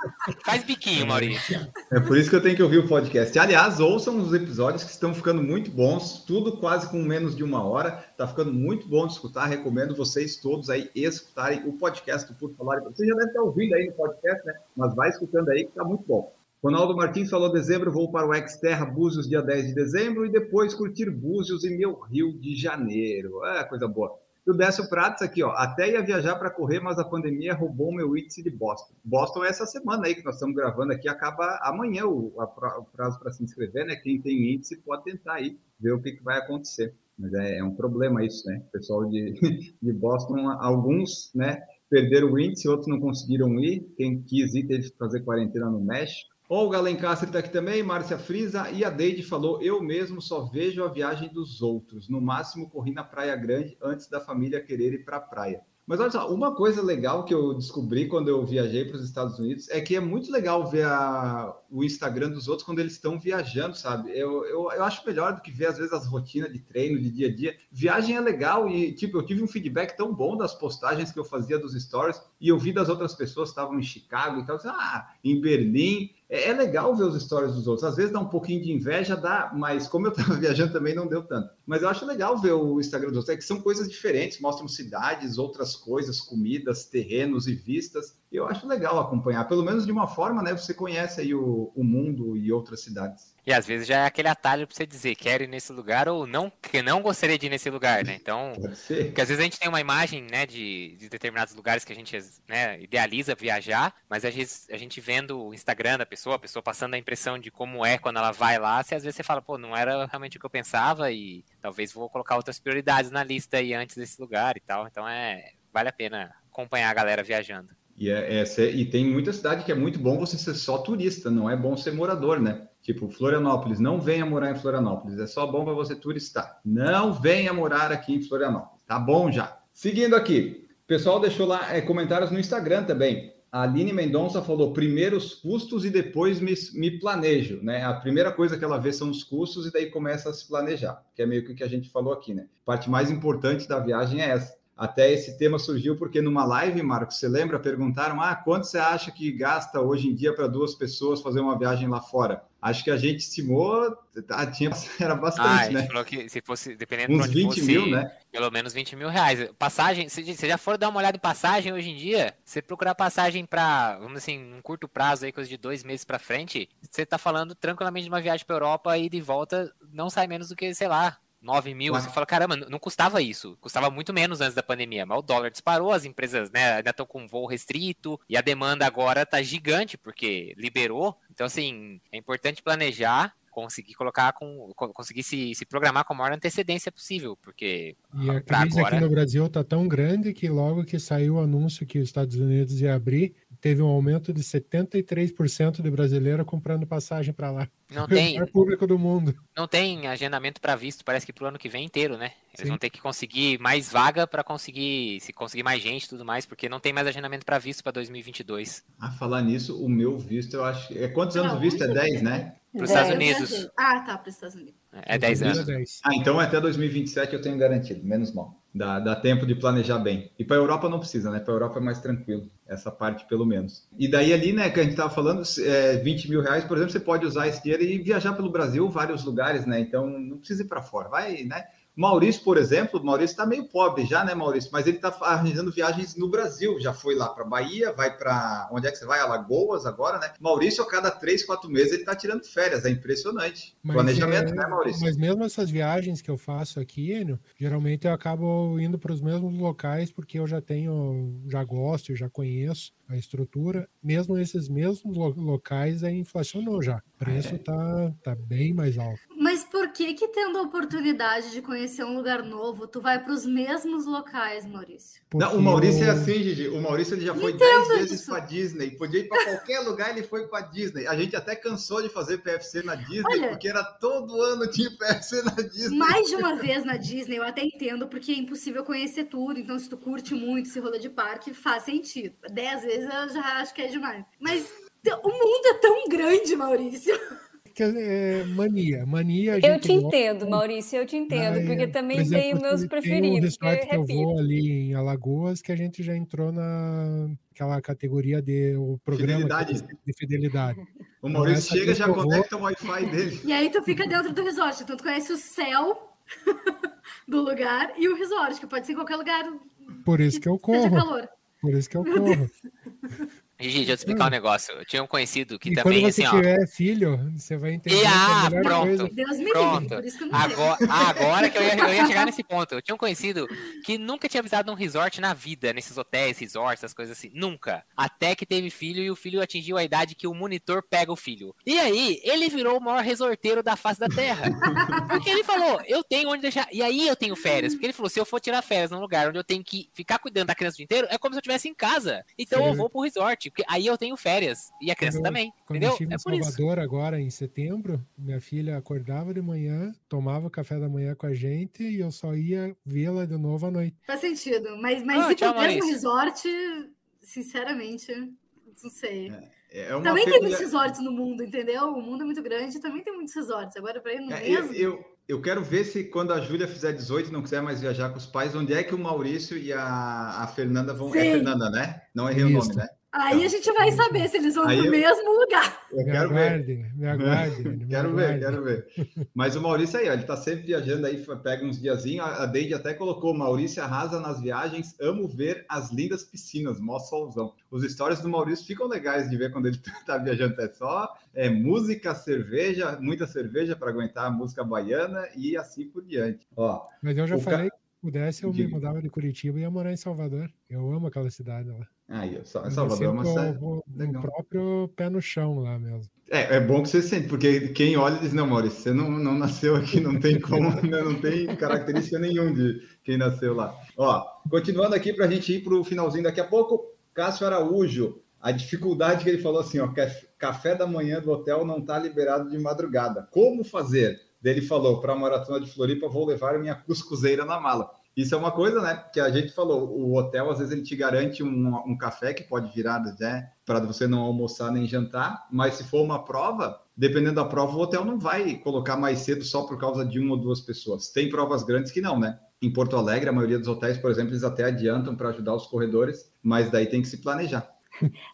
faz biquinho, Maurício. É por isso que eu tenho que ouvir o podcast. Aliás, ouçam os episódios que estão ficando muito bons, tudo quase com menos de uma hora. Tá ficando muito bom de escutar. Recomendo vocês todos aí escutarem o podcast do Por Falar. Você já deve estar ouvindo aí no podcast, né? Mas vai escutando aí que tá muito bom. Ronaldo Martins falou: dezembro vou para o Exterra Búzios, dia 10 de dezembro, e depois curtir Búzios e meu Rio de Janeiro. É, coisa boa. E o Décio Prates aqui, ó. Até ia viajar para correr, mas a pandemia roubou meu índice de Boston. Boston é essa semana aí que nós estamos gravando aqui, acaba amanhã o, a o prazo para se inscrever, né? Quem tem índice pode tentar aí, ver o que, que vai acontecer. Mas é, é um problema isso, né? O pessoal de, de Boston, alguns, né? Perderam o índice, outros não conseguiram ir. Quem quis ir teve que fazer quarentena no México. Ó, o Galen Castro está aqui também, Márcia Frisa e a Deide falou: Eu mesmo só vejo a viagem dos outros. No máximo, corri na Praia Grande antes da família querer ir para a praia. Mas olha só, uma coisa legal que eu descobri quando eu viajei para os Estados Unidos é que é muito legal ver a- o Instagram dos outros quando eles estão viajando, sabe? Eu, eu, eu acho melhor do que ver, às vezes, as rotinas de treino, de dia a dia. Viagem é legal e, tipo, eu tive um feedback tão bom das postagens que eu fazia dos stories e eu vi das outras pessoas que estavam em Chicago e tal, ah, em Berlim. É, é legal ver os stories dos outros. Às vezes dá um pouquinho de inveja, dá, mas como eu estava viajando também não deu tanto. Mas eu acho legal ver o Instagram dos outros, é que são coisas diferentes, mostram cidades, outras coisas, comidas, terrenos e vistas. Eu acho legal acompanhar, pelo menos de uma forma, né? Você conhece aí o, o mundo e outras cidades. E às vezes já é aquele atalho pra você dizer quero ir nesse lugar ou não, que não gostaria de ir nesse lugar, né? Então, porque às vezes a gente tem uma imagem, né, de, de determinados lugares que a gente né, idealiza viajar, mas às vezes a gente vendo o Instagram da pessoa, a pessoa passando a impressão de como é quando ela vai lá, você, às vezes você fala, pô, não era realmente o que eu pensava e talvez vou colocar outras prioridades na lista aí antes desse lugar e tal. Então é vale a pena acompanhar a galera viajando. E, é, é e tem muita cidade que é muito bom você ser só turista, não é bom ser morador, né? Tipo, Florianópolis, não venha morar em Florianópolis, é só bom para você turistar. Não venha morar aqui em Florianópolis, tá bom já. Seguindo aqui, o pessoal deixou lá é, comentários no Instagram também. A Aline Mendonça falou: primeiro os custos e depois me, me planejo, né? A primeira coisa que ela vê são os custos e daí começa a se planejar, que é meio que o que a gente falou aqui, né? A parte mais importante da viagem é essa. Até esse tema surgiu porque numa live, Marcos, você lembra? Perguntaram: ah, quanto você acha que gasta hoje em dia para duas pessoas fazer uma viagem lá fora? Acho que a gente estimou, tá, tinha, era Ah, bastante, ele né? falou que se fosse, dependendo Uns de onde 20 fosse, mil, né? pelo menos 20 mil reais. Passagem, se você já for dar uma olhada em passagem hoje em dia, você procurar passagem para, vamos assim, um curto prazo aí, coisa de dois meses para frente, você tá falando tranquilamente de uma viagem para Europa e de volta não sai menos do que, sei lá, 9 mil. Você fala, caramba, não custava isso. Custava muito menos antes da pandemia. Mas o dólar disparou, as empresas né, ainda estão com voo restrito e a demanda agora tá gigante porque liberou. Então, assim, é importante planejar conseguir colocar com co- conseguir se, se programar com a maior antecedência possível, porque E a crise agora aqui no Brasil está tão grande que logo que saiu o anúncio que os Estados Unidos ia abrir, teve um aumento de 73% de brasileiro comprando passagem para lá. não o tem maior público do mundo. não tem agendamento para visto, parece que pro ano que vem inteiro, né? Eles Sim. vão ter que conseguir mais vaga para conseguir se conseguir mais gente e tudo mais, porque não tem mais agendamento para visto para 2022. Ah, falar nisso, o meu visto, eu acho. É quantos anos Não, o visto? É onde? 10, né? Para os Dez. Estados Unidos. Ah, tá, para os Estados Unidos. é 10 anos. 10. Ah, então até 2027 eu tenho garantido, menos mal. Dá, dá tempo de planejar bem. E para a Europa não precisa, né? Para a Europa é mais tranquilo, essa parte pelo menos. E daí ali, né, que a gente estava falando, é, 20 mil reais, por exemplo, você pode usar esse dinheiro e viajar pelo Brasil, vários lugares, né? Então não precisa ir para fora. Vai, né? Maurício, por exemplo, o Maurício está meio pobre já, né, Maurício? Mas ele está arranjando viagens no Brasil. Já foi lá para Bahia, vai para. Onde é que você vai? Alagoas agora, né? Maurício, a cada três, quatro meses, ele está tirando férias. É impressionante. Mas, Planejamento, é, né, Maurício? Mas mesmo essas viagens que eu faço aqui, Enio, geralmente eu acabo indo para os mesmos locais porque eu já tenho, já gosto, eu já conheço a estrutura. Mesmo esses mesmos lo- locais aí inflacionou já. O preço tá, tá bem mais alto. Por que que tendo a oportunidade de conhecer um lugar novo, tu vai para os mesmos locais, Maurício? Não, Porque o Maurício é assim, Gigi. O Maurício ele já foi Entendo 10 vezes para Disney. Podia ir para qualquer lugar, ele foi para Disney. A gente até cansou de fazer PFC na Disney, Olha- porque era todo ano tinha PFC na Disney. Mais de uma vez na Disney, eu até entendo, porque é impossível conhecer tudo. Então, se tu curte muito esse rolê de parque, faz sentido. Dez vezes eu já acho que é demais. Mas o mundo é tão grande, Maurício. Que é mania. Mania a Eu te gosta, entendo, Maurício, eu te entendo, porque por também exemplo, tenho meus preferidos. Tem um que que eu repito. vou ali em Alagoas que a gente já entrou na aquela categoria de o programa Fidelidade. que- de fidelidade. O Maurício Essa chega já que eu vou- conecta o Wi-Fi dele. E aí tu fica dentro do resort, então tu conhece o céu do lugar e o resort, que pode ser em qualquer lugar Por isso que eu seja corro. calor. Por isso que eu corro. Gigi, deixa eu te explicar um negócio. Eu tinha um conhecido que e também, quando você assim, ó. tiver filho, você vai entender E, que ah, pronto. coisa Deus me Pronto. livre, por isso que eu não sei. Agora, agora que eu ia, eu ia chegar nesse ponto. Eu tinha um conhecido que nunca tinha visitado um resort na vida, nesses hotéis, resorts, essas coisas assim. Nunca. Até que teve filho e o filho atingiu a idade que o monitor pega o filho. E aí, ele virou o maior resorteiro da face da terra. Porque ele falou, eu tenho onde deixar. E aí eu tenho férias. Porque ele falou, se eu for tirar férias num lugar onde eu tenho que ficar cuidando da criança o dia inteiro, é como se eu estivesse em casa. Então Sim. eu vou pro resort. Porque aí eu tenho férias. E a criança Quando- também. Quando entendeu? eu estive É em por isso. Salvador agora em setembro, minha filha acordava de manhã, tomava o café da manhã com a gente e eu só ia vê-la de novo à noite. Faz sentido. Mas, mas Ah, tchau, mesmo resort, sinceramente, não sei. É uma também tem peculiar- muitos resorts no mundo, entendeu? O mundo é muito grande, também tem muitos resorts. Agora, para ir no É, eu, mesmo. eu, eu quero ver se quando a Júlia fizer 18 e não quiser mais viajar com os pais, onde é que o Maurício e a, a Fernanda vão. É Sim. Fernanda, né? Não errei o nome, Isso. né? Aí a gente vai saber se eles vão Aí pro eu- mesmo lugar. Eu Me quero ver. aguarde, me aguarde. me Quero ver, aguarde. quero ver. Mas o Maurício aí, ó, ele tá sempre viajando aí, pega uns diazinhos. A Deide até colocou: Maurício arrasa nas viagens, amo ver as lindas piscinas, mó solzão. Os stories do Maurício ficam legais de ver quando ele tá viajando. É só é, música, cerveja, muita cerveja para aguentar a música baiana e assim por diante. Ó, Mas eu já ca- falei se pudesse, eu me mudava de Curitiba e ia morar em Salvador. Eu amo aquela cidade lá. aí, Salvador é uma cidade. o, próprio pé no chão lá mesmo. É, é bom que você sente, porque quem olha diz, não, Maurício, você não, não nasceu aqui, não tem como, né, não tem característica nenhuma de quem nasceu lá. Ó, continuando aqui para a gente ir para o finalzinho daqui a pouco, Cássio Araújo, a dificuldade que ele falou assim, ó, caf- café da manhã do hotel não está liberado de madrugada. Como fazer? Daí Ele falou, para a maratona de Floripa, vou levar minha cuscuzeira na mala. Isso é uma coisa, né? Que a gente falou, o hotel às vezes ele te garante um, um café que pode virar, né? Para você não almoçar nem jantar, mas se for uma prova, dependendo da prova, o hotel não vai colocar mais cedo só por causa de uma ou duas pessoas. Tem provas grandes que não, né? Em Porto Alegre, a maioria dos hotéis, por exemplo, eles até adiantam para ajudar os corredores, mas daí tem que se planejar.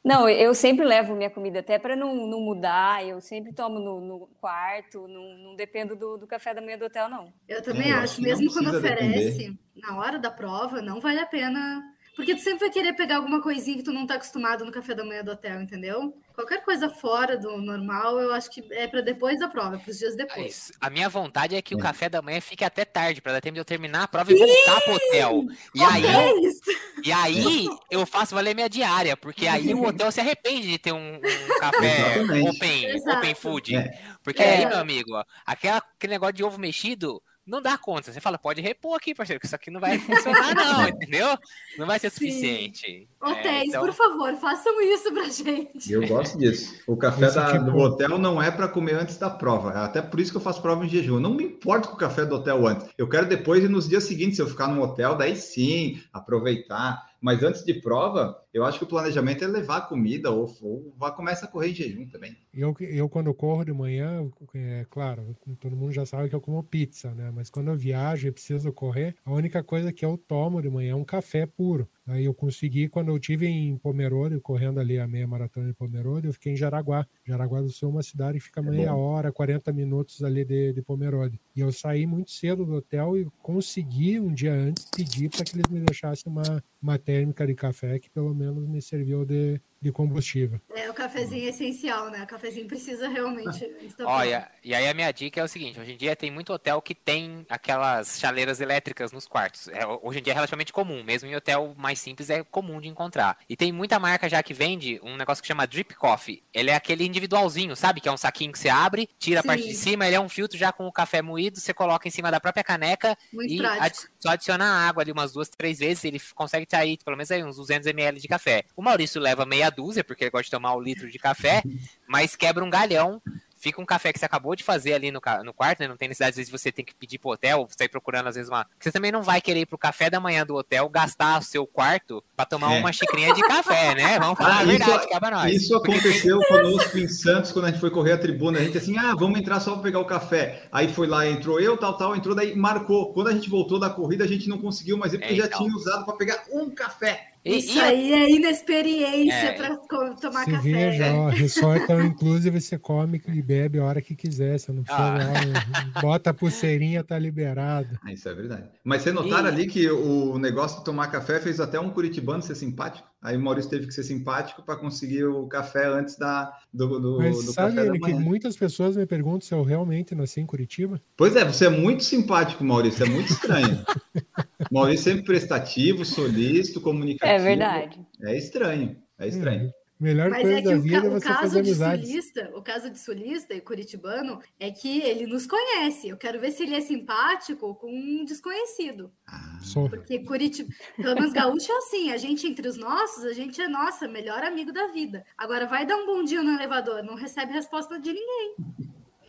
Não, eu sempre levo minha comida até para não, não mudar, eu sempre tomo no, no quarto, não, não dependo do, do café da manhã do hotel, não. Eu também É, eu acho mesmo quando oferece, na hora da prova, não vale a pena. Porque tu sempre vai querer pegar alguma coisinha que tu não tá acostumado no café da manhã do hotel, entendeu? Qualquer coisa fora do normal, eu acho que é para depois da prova, para os dias depois. Mas a minha vontade é que o É. café da manhã fique até tarde, para dar tempo de eu terminar a prova e voltar pro hotel. E aí, e aí eu faço valer minha diária, porque aí o hotel se arrepende de ter um, um café Exatamente. open, Exato. open food. É. Porque É. aí, meu amigo, ó, aquela, aquele negócio de ovo mexido não dá conta. Você fala, pode repor aqui, parceiro, que isso aqui não vai funcionar, não, entendeu? Não vai ser Sim. suficiente. É, Hotéis, então- por favor, façam isso pra gente. Eu gosto disso. O café da- tipo- do hotel não é para comer antes da prova. É Até por isso que eu faço prova em jejum. Eu não me importo com o café do hotel antes. Eu quero depois e nos dias seguintes, se eu ficar no hotel, daí sim, aproveitar. Mas antes de prova, eu acho que o planejamento é levar comida ou, ou vá começa a correr em jejum também. Eu, eu quando corro de manhã, é claro, todo mundo já sabe que eu como pizza, né? Mas quando eu viajo e preciso correr, a única coisa que eu tomo de manhã é um café puro. Aí eu consegui, quando eu tive em Pomerode, correndo ali a meia maratona de Pomerode, eu fiquei em Jaraguá. Jaraguá do Sul é uma cidade que fica meia bom. hora, 40 minutos ali de, de Pomerode. E eu saí muito cedo do hotel e consegui, um dia antes, pedir para que eles me deixassem uma, uma térmica de café que pelo menos me serviu de, de combustível. É, o cafezinho é essencial, né? O cafezinho precisa realmente. pronto. Olha, e aí a minha dica é o seguinte: hoje em dia tem muito hotel que tem aquelas chaleiras elétricas nos quartos. É, hoje em dia é relativamente comum, mesmo em hotel mais simples é comum de encontrar. E tem muita marca já que vende um negócio que chama Drip Coffee. Ele é aquele individualzinho, sabe? Que é um saquinho que você abre, tira a parte de Sim. cima, ele é um filtro já com o café moído, você coloca em cima da própria caneca Muito e prático. adi- só adiciona água ali umas duas, três vezes, ele consegue sair pelo menos aí uns 200 ml de café. O Maurício leva meia dúzia, porque ele gosta de tomar o litro de café, mas quebra um galhão. fica um café que você acabou de fazer ali no, no quarto, né? Não tem necessidade, às vezes, você tem que pedir pro hotel, você ir procurando, às vezes, uma. Você também não vai querer ir pro café da manhã do hotel gastar o seu quarto pra tomar É. uma xicrinha de café, né? Vamos falar Ah, a isso- verdade, acaba nós. Isso aconteceu conosco em Santos, quando a gente foi correr a tribuna. A gente assim, ah, vamos entrar só para pegar o café. Aí foi lá, entrou eu, tal, tal, entrou, daí marcou. Quando a gente voltou da corrida, a gente não conseguiu mais ir, porque É, já então. tinha usado para pegar um café. E- Isso e- aí é inexperiência É. para tomar Se café. veja, ó, resort all inclusive, você come e bebe a hora que quiser. Você não precisa Ah. lá, bota a pulseirinha, tá liberado. Ah, Isso é verdade. Mas vocês notaram E- ali que o negócio de tomar café fez até um curitibano ser simpático? Aí o Maurício teve que ser simpático para conseguir o café antes da, do, do, Mas do sabe café da Ele, que muitas pessoas me perguntam se eu realmente nasci em Curitiba. Pois é, você é muito simpático, Maurício. É muito estranho. Maurício sempre prestativo, solícito, comunicativo. É verdade. É estranho. É estranho. Hum, Melhor Mas coisa é que da o, vida ca- é o você caso fazer de amizades. sulista, o caso de sulista e curitibano é que ele nos conhece. Eu quero ver se ele é simpático com um desconhecido. Ah. Porque Curitiba, pelo menos gaúcho é assim, a gente entre os nossos, a gente é nossa, melhor amigo da vida. Agora vai dar um bom dia no elevador, não recebe resposta de ninguém.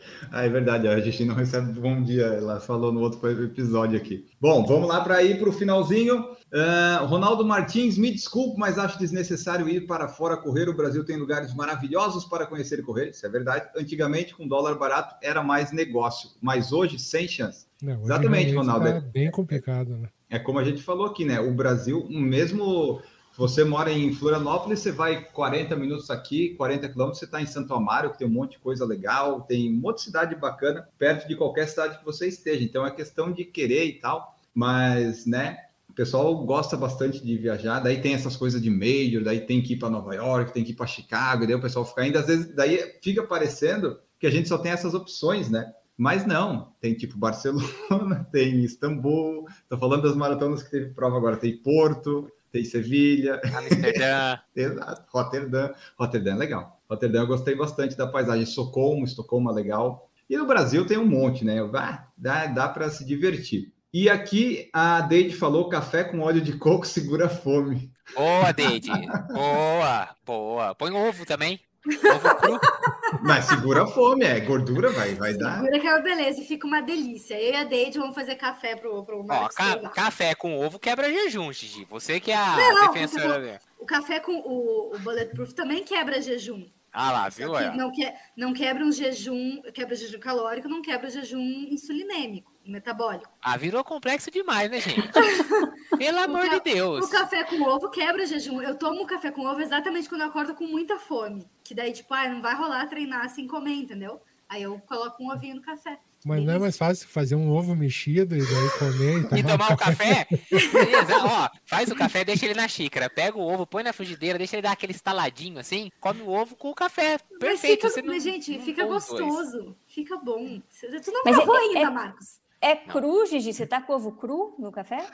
Ah, é verdade, a gente não recebe bom dia, ela falou no outro episódio aqui. Bom, vamos lá para ir para o finalzinho. Ah, Ronaldo Martins, me desculpe, mas acho desnecessário ir para fora correr. O Brasil tem lugares maravilhosos para conhecer e correr, isso é verdade. Antigamente, com dólar barato, era mais negócio, mas hoje, sem chance. Não, Exatamente, Ronaldo. Tá bem complicado, né? É como a gente falou aqui, né? O Brasil, mesmo você mora em Florianópolis, você vai 40 minutos aqui, 40 quilômetros, você está em Santo Amaro, que tem um monte de coisa legal, tem um monte de cidade bacana, perto de qualquer cidade que você esteja. Então é questão de querer e tal, mas, né? O pessoal gosta bastante de viajar, daí tem essas coisas de major, daí tem que ir para Nova York, tem que ir para Chicago, daí o pessoal fica ainda, às vezes, daí fica parecendo que a gente só tem essas opções, né? Mas não, tem tipo Barcelona, tem Istambul, tô falando das maratonas que teve prova agora, tem Porto, tem Sevilha, Amsterdã. exato, Rotterdam, Rotterdam é legal. Rotterdam eu gostei bastante da paisagem, Estocolmo, Estocolmo é legal. E no Brasil tem um monte, né? Ah, dá dá para se divertir. E aqui a Deide falou: café com óleo de coco segura a fome. Boa, Deide. Boa, boa. Põe ovo também. Ovo cru. Mas segura a fome, é gordura, vai, vai dar. Segura que é uma beleza, e fica uma delícia. Eu e a Deide vamos fazer café pro, pro Ó, Marcos. ca- provar. café com ovo quebra jejum, Gigi. Você que é a Não, defensora. O café com o, o Bulletproof também quebra jejum. Ah lá, viu? que É. não, que, não quebra um jejum, quebra jejum calórico, não quebra jejum insulinêmico, metabólico. Ah, virou complexo demais, né, gente? Pelo amor de Deus. O café com ovo quebra jejum. Eu tomo café com ovo exatamente quando eu acordo com muita fome. Que daí, tipo, ah, não vai rolar treinar sem comer, entendeu? Aí eu coloco um ovinho no café. Mas não é mais fácil fazer um ovo mexido e daí comer e E tomar tomar o café? Beleza, ó, faz o café, deixa ele na xícara, pega o ovo, põe na frigideira, deixa ele dar aquele estaladinho assim, come o ovo com o café. Perfeito. Mas, você fica, não, mas, gente, não fica os dois. gostoso. Fica bom. Tu não Mas provou é- ainda, é- Marcos. É cru, Gigi? Você tá com ovo cru no café?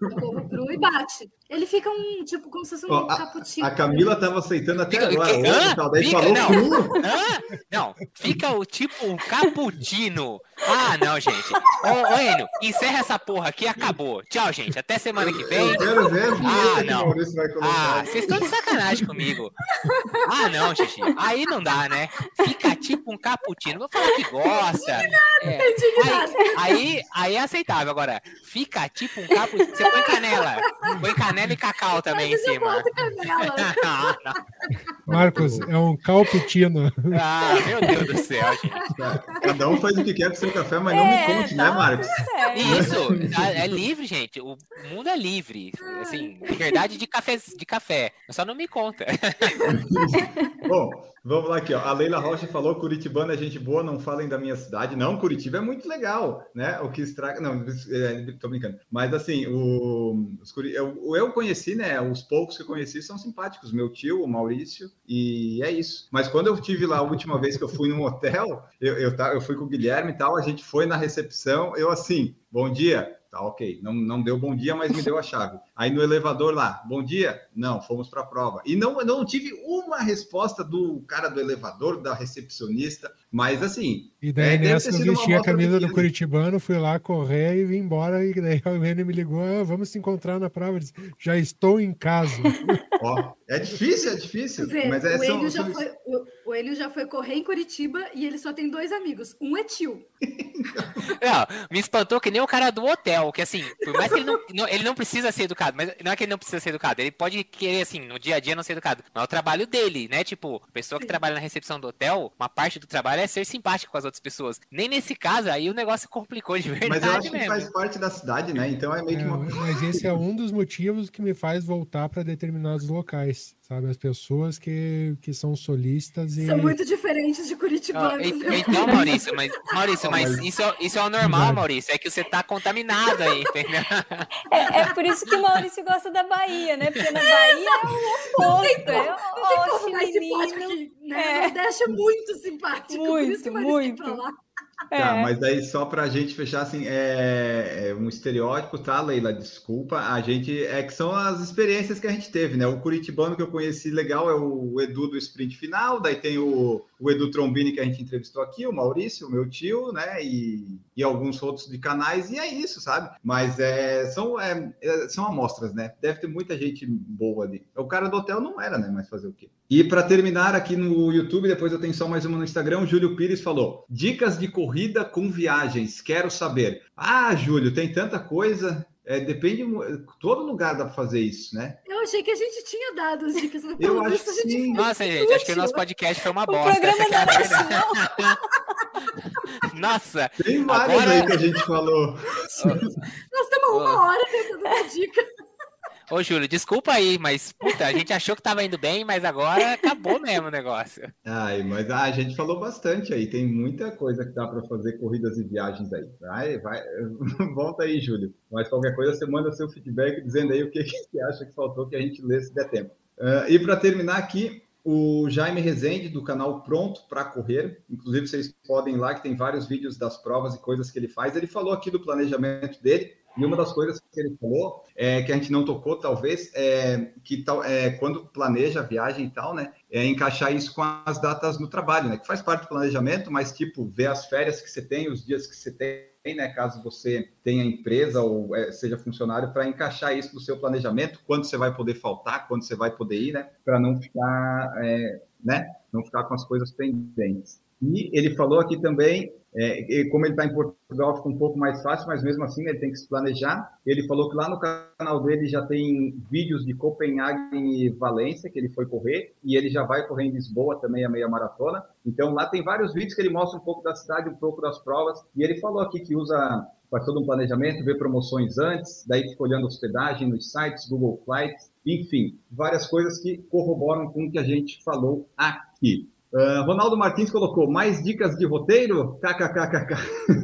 O ovo cru e bate. Ele fica um, tipo, como se fosse um Ó, cappuccino. A Camila estava aceitando até Fica- agora. que- hã? tal, daí Fica- falou não. cru. Hã? Não, fica o tipo um cappuccino. Ah, não, gente. Ô, ô Enio, encerra essa porra aqui e acabou. Tchau, gente. Até semana que vem. Eu quero ver a Ah, que o não. Maurício vai Ah, vocês estão de sacanagem comigo. Ah, não, Gigi. Aí não dá, né? Fica tipo um cappuccino. Vou falar que gosta. É. Aí, aí, aí é aceitável. Agora, fica tipo um cappuccino. Você põe canela. Põe canela e cacau também em Mas eu cima. não. Marcos, é um calpitino. Ah, meu Deus do céu, gente. Cada um faz o que quer com seu café, mas não me conte, né, tá Marcos? tudo certo. Isso, tá- é livre, gente. O mundo é livre. Assim, liberdade de café, de café. Só não me conta. Bom, vamos lá aqui, ó. A Leila Rocha falou: Curitibana é gente boa, não falem da minha cidade. Não, Curitiba é muito legal, né? O que estraga. Não, é, tô brincando. Mas assim, o, os eu, eu conheci, né? Os poucos que eu conheci são simpáticos. Meu tio, o Maurício, e é isso. Mas quando eu tive lá a última vez que eu fui num hotel, eu, eu, eu fui com o Guilherme e tal, a gente foi na recepção, eu assim, bom dia. Tá, ok. Não, não deu bom dia, mas me deu a chave. Aí no elevador lá, bom dia? Não, fomos para a prova. E não, não tive uma resposta do cara do elevador, da recepcionista, mas assim. E daí É, nessa eu vesti a camisa do. Curitibano, fui lá correr e vim embora. E daí o Renner me ligou: ah, vamos se encontrar na prova. Eu disse, Já estou em casa. Ó, é difícil, é difícil. Vê, Mas é, o, são, já são- foi, o, O Enio já foi correr em Curitiba e ele só tem dois amigos. Um é tio. Não, me espantou que nem o cara do hotel, que assim, por mais que ele não, não- ele não precisa ser educado, mas não é que ele não precisa ser educado, ele pode querer, assim, no dia a dia não ser educado, mas é o trabalho dele, né? Tipo, a pessoa que Sim. trabalha na recepção do hotel, uma parte do trabalho é ser simpático com as outras pessoas. Nem nesse caso, aí o negócio complicou de verdade Mas eu acho que mesmo. faz parte da cidade, né? Então é meio que É, uma. mas esse é um dos motivos que me faz voltar para determinados locais, sabe? As pessoas que, que são solistas e. São muito diferentes de curitibanos. e- né? então, Maurício, mas, Maurício, mas isso, é- isso é o normal, Verdade. Maurício. É que você tá contaminado aí, entendeu? É, é por isso que o Maurício gosta da Bahia, né? Porque na Bahia é o oposto. É, menino. aqui, né? É. O Nordeste é muito simpático. por isso que Muito, o Maurício quer ir muito. pra lá. Tá, É. mas aí só para a gente fechar assim, é, é um estereótipo, tá, Leila? Desculpa. A gente é que são as experiências que a gente teve, né? O curitibano que eu conheci legal é o Edu do sprint final, daí tem o, o Edu Trombini que a gente entrevistou aqui, o Maurício, o meu tio, né? E, e alguns outros de canais, e é isso, sabe? Mas é, são, é, é, são amostras, né? Deve ter muita gente boa ali. O cara do hotel não era, né? Mas fazer o quê? E para terminar aqui no YouTube, depois eu tenho só mais uma no Instagram, o Júlio Pires falou: Dicas de corrida com viagens, quero saber. Ah, Júlio, tem tanta coisa. É, depende, todo lugar dá para fazer isso, né? Eu achei que a gente tinha dado as dicas, mas Eu acho visto a que gente sim. Nossa, gente, acho que o nosso podcast foi uma O bosta. programa essa que é a não era isso. Nossa, Tem várias Agora- aí que a gente falou. Nós estamos uma hora tentando dar dica. Ô Júlio, desculpa aí, mas puta, a gente achou que tava indo bem, mas agora acabou mesmo o negócio. Ai, mas ah, a gente falou bastante aí. Tem muita coisa que dá para fazer corridas e viagens aí. Vai, vai, volta aí, Júlio. Mas qualquer coisa você manda seu feedback dizendo aí o que, você acha que faltou que a gente lê se der tempo. Ah, e para terminar aqui, o Jaime Rezende, do canal Pronto para Correr. Inclusive, vocês podem ir lá, que tem vários vídeos das provas e coisas que ele faz. Ele falou aqui do planejamento dele. E uma das coisas que ele falou, é, que a gente não tocou, talvez, é que tal, é, quando planeja a viagem e tal, né? É encaixar isso com as datas no trabalho, né? Que faz parte do planejamento, mas, tipo, ver as férias que você tem, os dias que você tem, né? Caso você tenha empresa ou é, seja funcionário, para encaixar isso no seu planejamento, quando você vai poder faltar, quando você vai poder ir, né? Para não ficar, é, né? Não ficar com as coisas pendentes. E ele falou aqui também, é, como ele está em Portugal, fica um pouco mais fácil, mas mesmo assim ele tem que se planejar. Ele falou que lá no canal dele já tem vídeos de Copenhague e Valência, que ele foi correr, e ele já vai correr em Lisboa também a meia maratona. Então lá tem vários vídeos que ele mostra um pouco da cidade, um pouco das provas, e ele falou aqui que usa faz todo um planejamento, vê promoções antes, daí fica olhando hospedagem nos sites, Google Flights, enfim, várias coisas que corroboram com o que a gente falou aqui. Uh, Ronaldo Martins colocou mais dicas de roteiro? KKKKK.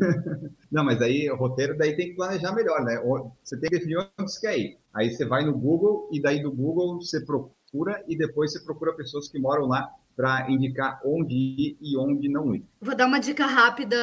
Não, mas aí o roteiro daí tem que planejar melhor, né? Você tem que definir onde você quer ir. Aí você vai no Google e daí do Google você procura e depois você procura pessoas que moram lá para indicar onde ir e onde não ir. Vou dar uma dica rápida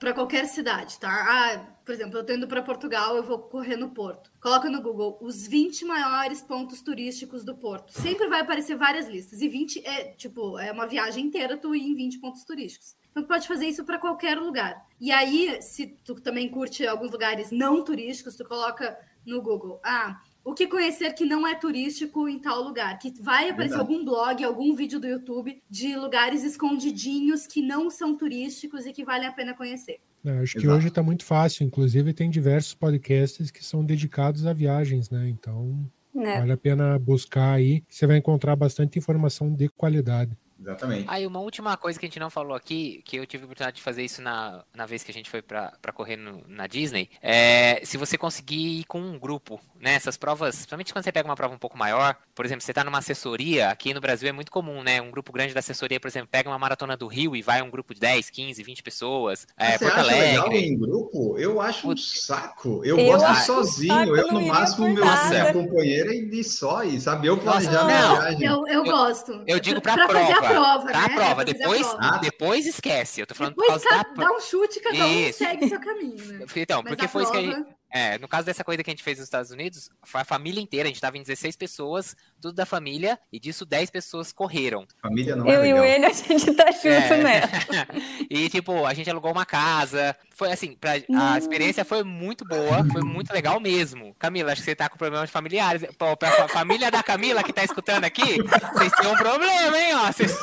para qualquer cidade, tá? Ah, por exemplo, eu tô indo para Portugal, eu vou correr no Porto. Coloca no Google os 20 maiores pontos turísticos do Porto. Sempre vai aparecer várias listas. E 20 é, tipo, é uma viagem inteira tu ir em 20 pontos turísticos. Então tu pode fazer isso para qualquer lugar. E aí, se tu também curte alguns lugares não turísticos, tu coloca no Google. Ah, o que conhecer que não é turístico em tal lugar. Que vai aparecer Verdade. algum blog, algum vídeo do YouTube de lugares escondidinhos que não são turísticos e que valem a pena conhecer. É, acho que Exato. hoje está muito fácil. Inclusive, tem diversos podcasts que são dedicados a viagens, né? Então, É. vale a pena buscar aí. Você vai encontrar bastante informação de qualidade. Exatamente. Aí, uma última coisa que a gente não falou aqui, que eu tive a oportunidade de fazer isso na, na vez que a gente foi pra, pra correr no- na Disney, é se você conseguir ir com um grupo, né? Essas provas, principalmente quando você pega uma prova um pouco maior, por exemplo, você tá numa assessoria, aqui no Brasil é muito comum, né? Um grupo grande da assessoria, por exemplo, pega uma maratona do Rio e vai um grupo de 10, 15, 20 pessoas, é, Você Porto acha legal Alegre. em grupo? Eu acho um saco. Eu, Eu gosto sozinho. eu, não no máximo, meu, nada. minha companheira e de só, e sabe? Eu planejar Nossa, minha não. viagem. Eu, eu, Eu- gosto. Eu digo pra, pra prova. Prova, pra né? prova. Depois, prova. Ah. depois esquece. Eu tô falando por Depois causa da ca- prova. dá um chute, cada um Isso. segue seu caminho, né? Então, Mas porque foi isso que a gente. É, no caso dessa corrida que a gente fez nos Estados Unidos, foi a família inteira, a gente tava em 16 pessoas, tudo da família, e disso 10 pessoas correram. Família não Eu é e o legal. Enio, a gente tá junto É. nessa. e, tipo, a gente alugou uma casa. Foi assim, pra- a experiência foi muito boa, foi muito legal mesmo. Camila, acho que você tá com problemas familiares. Pô, pra fa- família da Camila que tá escutando aqui, vocês têm um problema, hein, ó. Vocês-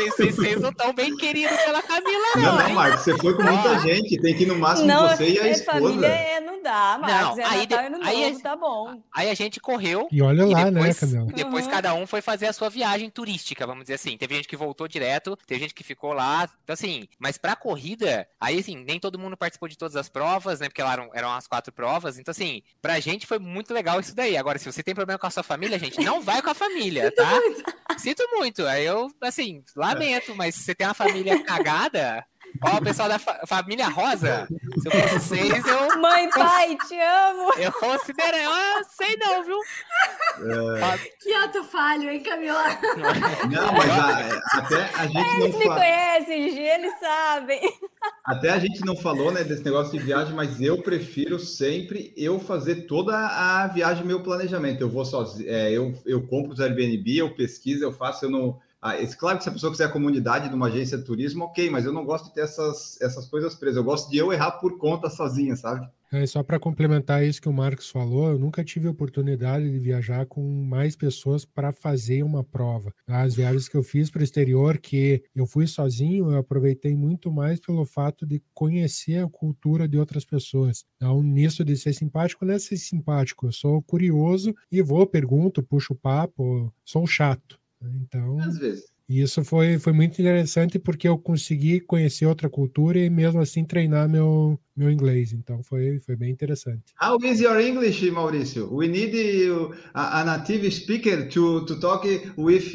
não estão bem queridos pela Camila, Não, não. não? Marcos, você foi com muita gente, tem que ir no máximo Não, você e a é esposa. família, é, não dá, Marcos. Não, é aí Natal e Ano aí Novo, é- tá bom. Aí a gente correu. E olha E lá, né, depois, Camila? e depois Uhum. cada um foi fazer a sua viagem turística, vamos dizer assim. Teve gente que voltou direto, teve gente que ficou lá. Então, assim, mas pra corrida, aí assim, nem todo mundo participou de todas as provas, né? Porque lá eram, eram as quatro provas. Então, assim, pra gente foi muito legal isso daí. Agora, se você tem problema com a sua família, gente, não vai com a família, tá? Sinto muito. Aí eu, assim, lamento, mas se você tem uma família cagada. Ó, o pessoal da fa- família Rosa, se eu fosse vocês, eu, Mãe, pai, te amo. eu considero. Eu sei não, viu? Que ato falho, hein, Camila? Não, mas a- até a gente não Eles me fa- conhecem, Gigi, eles sabem. Até a gente não falou, né, desse negócio de viagem, mas eu prefiro sempre eu fazer toda a viagem, meu planejamento. Eu vou sozinho, é, eu, eu compro os Airbnb, eu pesquiso, eu faço, eu não. Ah, esse- claro que se a pessoa quiser a comunidade de uma agência de turismo, ok, mas eu não gosto de ter essas, essas coisas presas. Eu gosto de eu errar por conta sozinha, sabe? É, só para complementar isso que o Marcos falou, eu nunca tive oportunidade de viajar com mais pessoas para fazer uma prova. As viagens que eu fiz para o exterior, que eu fui sozinho, eu aproveitei muito mais pelo fato de conhecer a cultura de outras pessoas. Então, nisso de ser simpático, não é ser simpático, eu sou curioso e vou, pergunto, puxo o papo, sou chato. Então, Às vezes. e isso foi, foi muito interessante porque eu consegui conhecer outra cultura e mesmo assim treinar meu, meu inglês. Então foi, foi bem interessante. How is your English, Maurício? We need uh, a, a native speaker to, to talk with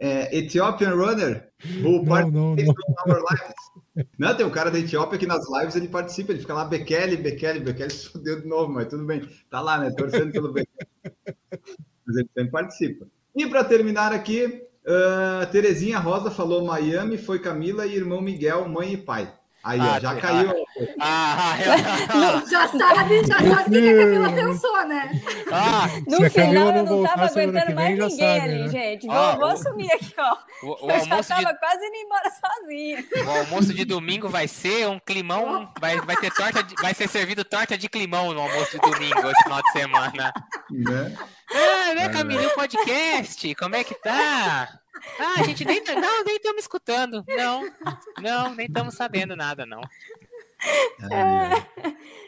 uh, Ethiopian runner who Não, não, não. our lives. Não, tem um cara da Etiópia que nas lives ele participa, ele fica lá, Bekele, Bekele, Bekele se fudeu de novo, mas tudo bem. Tá lá, né? Torcendo pelo Bekele. Mas ele sempre participa. E para terminar aqui, uh, Terezinha Rosa falou Miami, foi Camila e irmão Miguel, mãe e pai. Aí, ó, Ah, já tá. caiu. Ah, Já sabe, já sabe o que que a Camila pensou, né? ah, No final, não eu não voltar tava aguentando mais ninguém sabe, ali, né? gente. Vou, Ó, vou assumir aqui, ó. o, o Eu já almoço de tava quase indo embora sozinha. O almoço de domingo vai ser um climão, vai, vai ter torta, de- vai ser servido torta de climão no almoço de domingo esse final de semana. Né? Ah, né, Camila, o podcast? Como é que tá? Ah, a gente nem tá, não, nem estamos escutando. Não, não, nem estamos sabendo nada, não. Ai.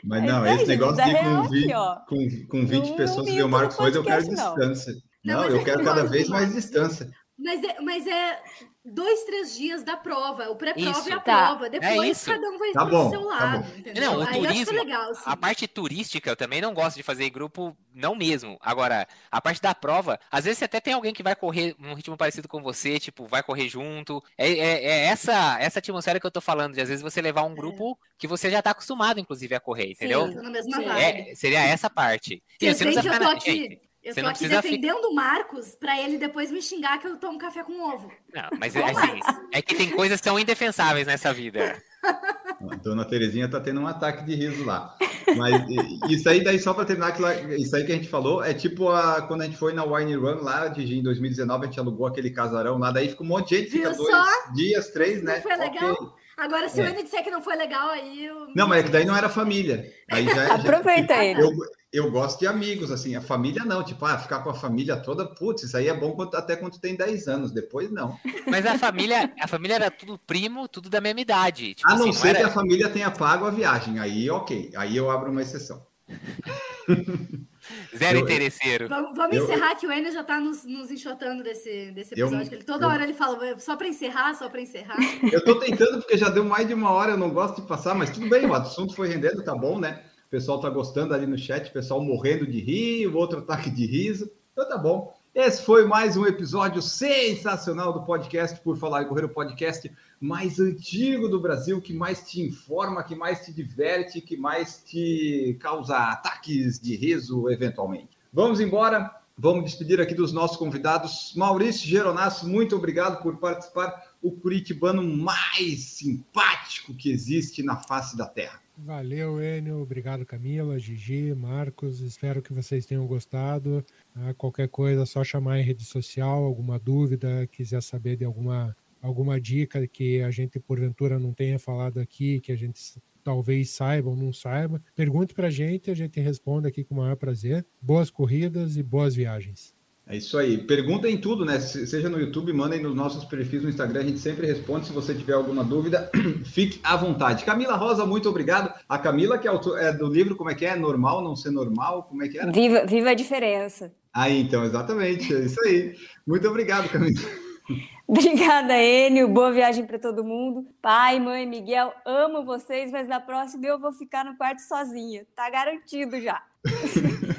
Mas não, Mas, esse negócio de com 20, aqui, ó. com, com 20 Não pessoas o Marcos fez, eu quero não. distância. Não, Não, eu é quero que cada vez mais distância. Mas é, mas é dois, três dias da prova. O pré-prova e a Tá. prova. Depois isso. cada um vai Tá pro bom, seu tá lado. bom. entendeu? Não, o Aí eu acho que é turismo, legal, assim. A parte turística eu também não gosto de fazer em grupo, não mesmo. Agora, a parte da prova, às vezes você até tem alguém que vai correr num ritmo parecido com você, tipo, vai correr junto. É, é- é essa, essa atmosfera que eu tô falando, de às vezes você levar um grupo que você já tá acostumado, inclusive, a correr, entendeu? Sim, tô na mesma Sim. vibe. É, seria essa parte. E Vocês você não veem que eu tô aqui, Gente, eu você tô não aqui defendendo o Marcos pra ele depois me xingar que eu tomo café com ovo. Não, mas é, assim, Marcos. é que tem coisas que são indefensáveis nessa vida. A dona Terezinha tá tendo um ataque de riso lá. Mas isso aí, daí só para terminar, isso aí que a gente falou, é tipo a, quando a gente foi na Wine Run lá de, em 2019, a gente alugou aquele casarão lá, daí fica um monte de gente, fica Viu dois só? dias, três, né? Não foi legal? Ok. Agora, se É. o N disser que não foi legal, aí eu. Não, mas é que daí não era família. Aí já, já- Aproveita ele. Eu, eu gosto de amigos, assim, a família não, tipo, ah, ficar com a família toda, putz, isso aí é bom quando- até quando tu tem 10 anos, depois não. Mas a família, a família era tudo primo, tudo da mesma idade. Tipo A não assim, ser era- que a família tenha pago a viagem, aí ok, aí eu abro uma exceção. Zero Eu- interesseiro. Vamos, vamos Eu- encerrar que o Enio já tá nos, nos enxotando desse, desse Eu- episódio. que ele, toda eu- hora ele fala, só pra encerrar, só pra encerrar. Eu tô tentando porque já deu mais de uma hora, eu não gosto de passar, mas tudo bem, o assunto foi rendendo, tá bom, né? Pessoal tá gostando ali no chat, o pessoal morrendo de rir, outro ataque de riso, então tá bom. Esse foi mais um episódio sensacional do podcast Por Falar em Correr, o podcast mais antigo do Brasil, que mais te informa, que mais te diverte, que mais te causa ataques de riso eventualmente. Vamos embora, vamos despedir aqui dos nossos convidados. Maurício Geronasso, muito obrigado por participar, o curitibano mais simpático que existe na face da Terra. Valeu, Enio. Obrigado, Camila, Gigi, Marcos. Espero que vocês tenham gostado. Ah, qualquer coisa, só chamar em rede social, alguma dúvida, quiser saber de alguma, alguma dica que a gente, porventura, não tenha falado aqui, que a gente talvez saiba ou não saiba, pergunte para a gente, a gente responde aqui com o maior prazer. Boas corridas e boas viagens. É isso aí. Perguntem tudo, né? Seja no YouTube, mandem nos nossos perfis no Instagram, a gente sempre responde. Se você tiver alguma dúvida, fique à vontade. Camila Rosa, muito obrigado. A Camila, que é, autor, é do livro, como é que é? Normal, não ser normal? Como é que é? Viva, viva a diferença. Aí, então, exatamente. É isso aí. Muito obrigado, Camila. Obrigada, Enio. Boa viagem para todo mundo. Pai, mãe, Miguel, amo vocês, mas na próxima eu vou ficar no quarto sozinha. Tá garantido já.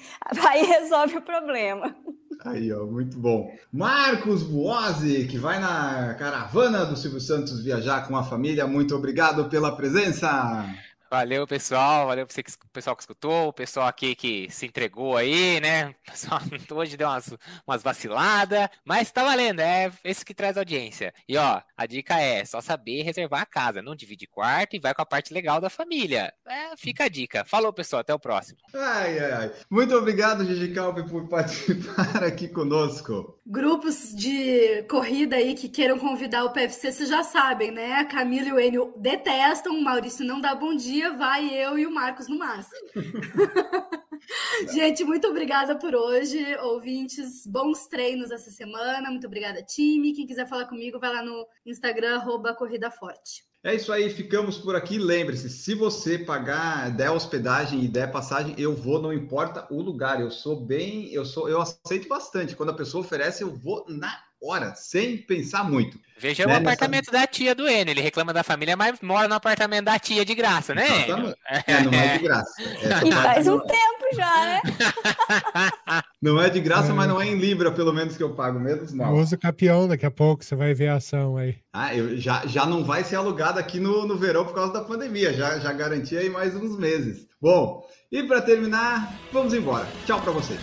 Aí resolve o problema. Aí, ó, muito bom. Marcos Buozzi, que vai na caravana do Silvio Santos viajar com a família. Muito obrigado pela presença. Valeu, pessoal. Valeu você que, o pessoal que escutou, o pessoal aqui que se entregou aí, né? O pessoal hoje deu umas, umas vaciladas, mas tá valendo, é esse que traz audiência. E ó, a dica é só saber reservar a casa, não divide quarto e vai com a parte legal da família. É, fica a dica. Falou, pessoal, até o próximo. Ai, ai, ai. Muito obrigado, Gigi Calpe, por participar aqui conosco. Grupos de corrida aí que queiram convidar o PFC, vocês já sabem, né? A Camila e o Enio detestam, o Maurício não dá bom dia dia vai eu e o Marcos no máximo. Gente, muito obrigada por hoje, ouvintes. Bons treinos essa semana. Muito obrigada, time. Quem quiser falar comigo, vai lá no Instagram, arroba Corrida Forte. É isso aí, ficamos por aqui. Lembre-se, se você pagar, der hospedagem e der passagem, eu vou, não importa o lugar. Eu sou bem, eu sou, eu aceito bastante. Quando a pessoa oferece, eu vou na hora, sem pensar muito. Veja né? o apartamento Nessa... da tia do Enio. Ele reclama da família, mas mora no apartamento da tia de graça, né? É, não é de graça. É, e faz um tempo já, né? não é de graça, é. mas não é em Libra, pelo menos que eu pago, menos mal. Usa campeão daqui a pouco, você vai ver a ação aí. Ah, eu, já, já não vai ser alugado aqui no, no verão por causa da pandemia. Já, já garanti aí mais uns meses. Bom, e para terminar, vamos embora. Tchau para vocês.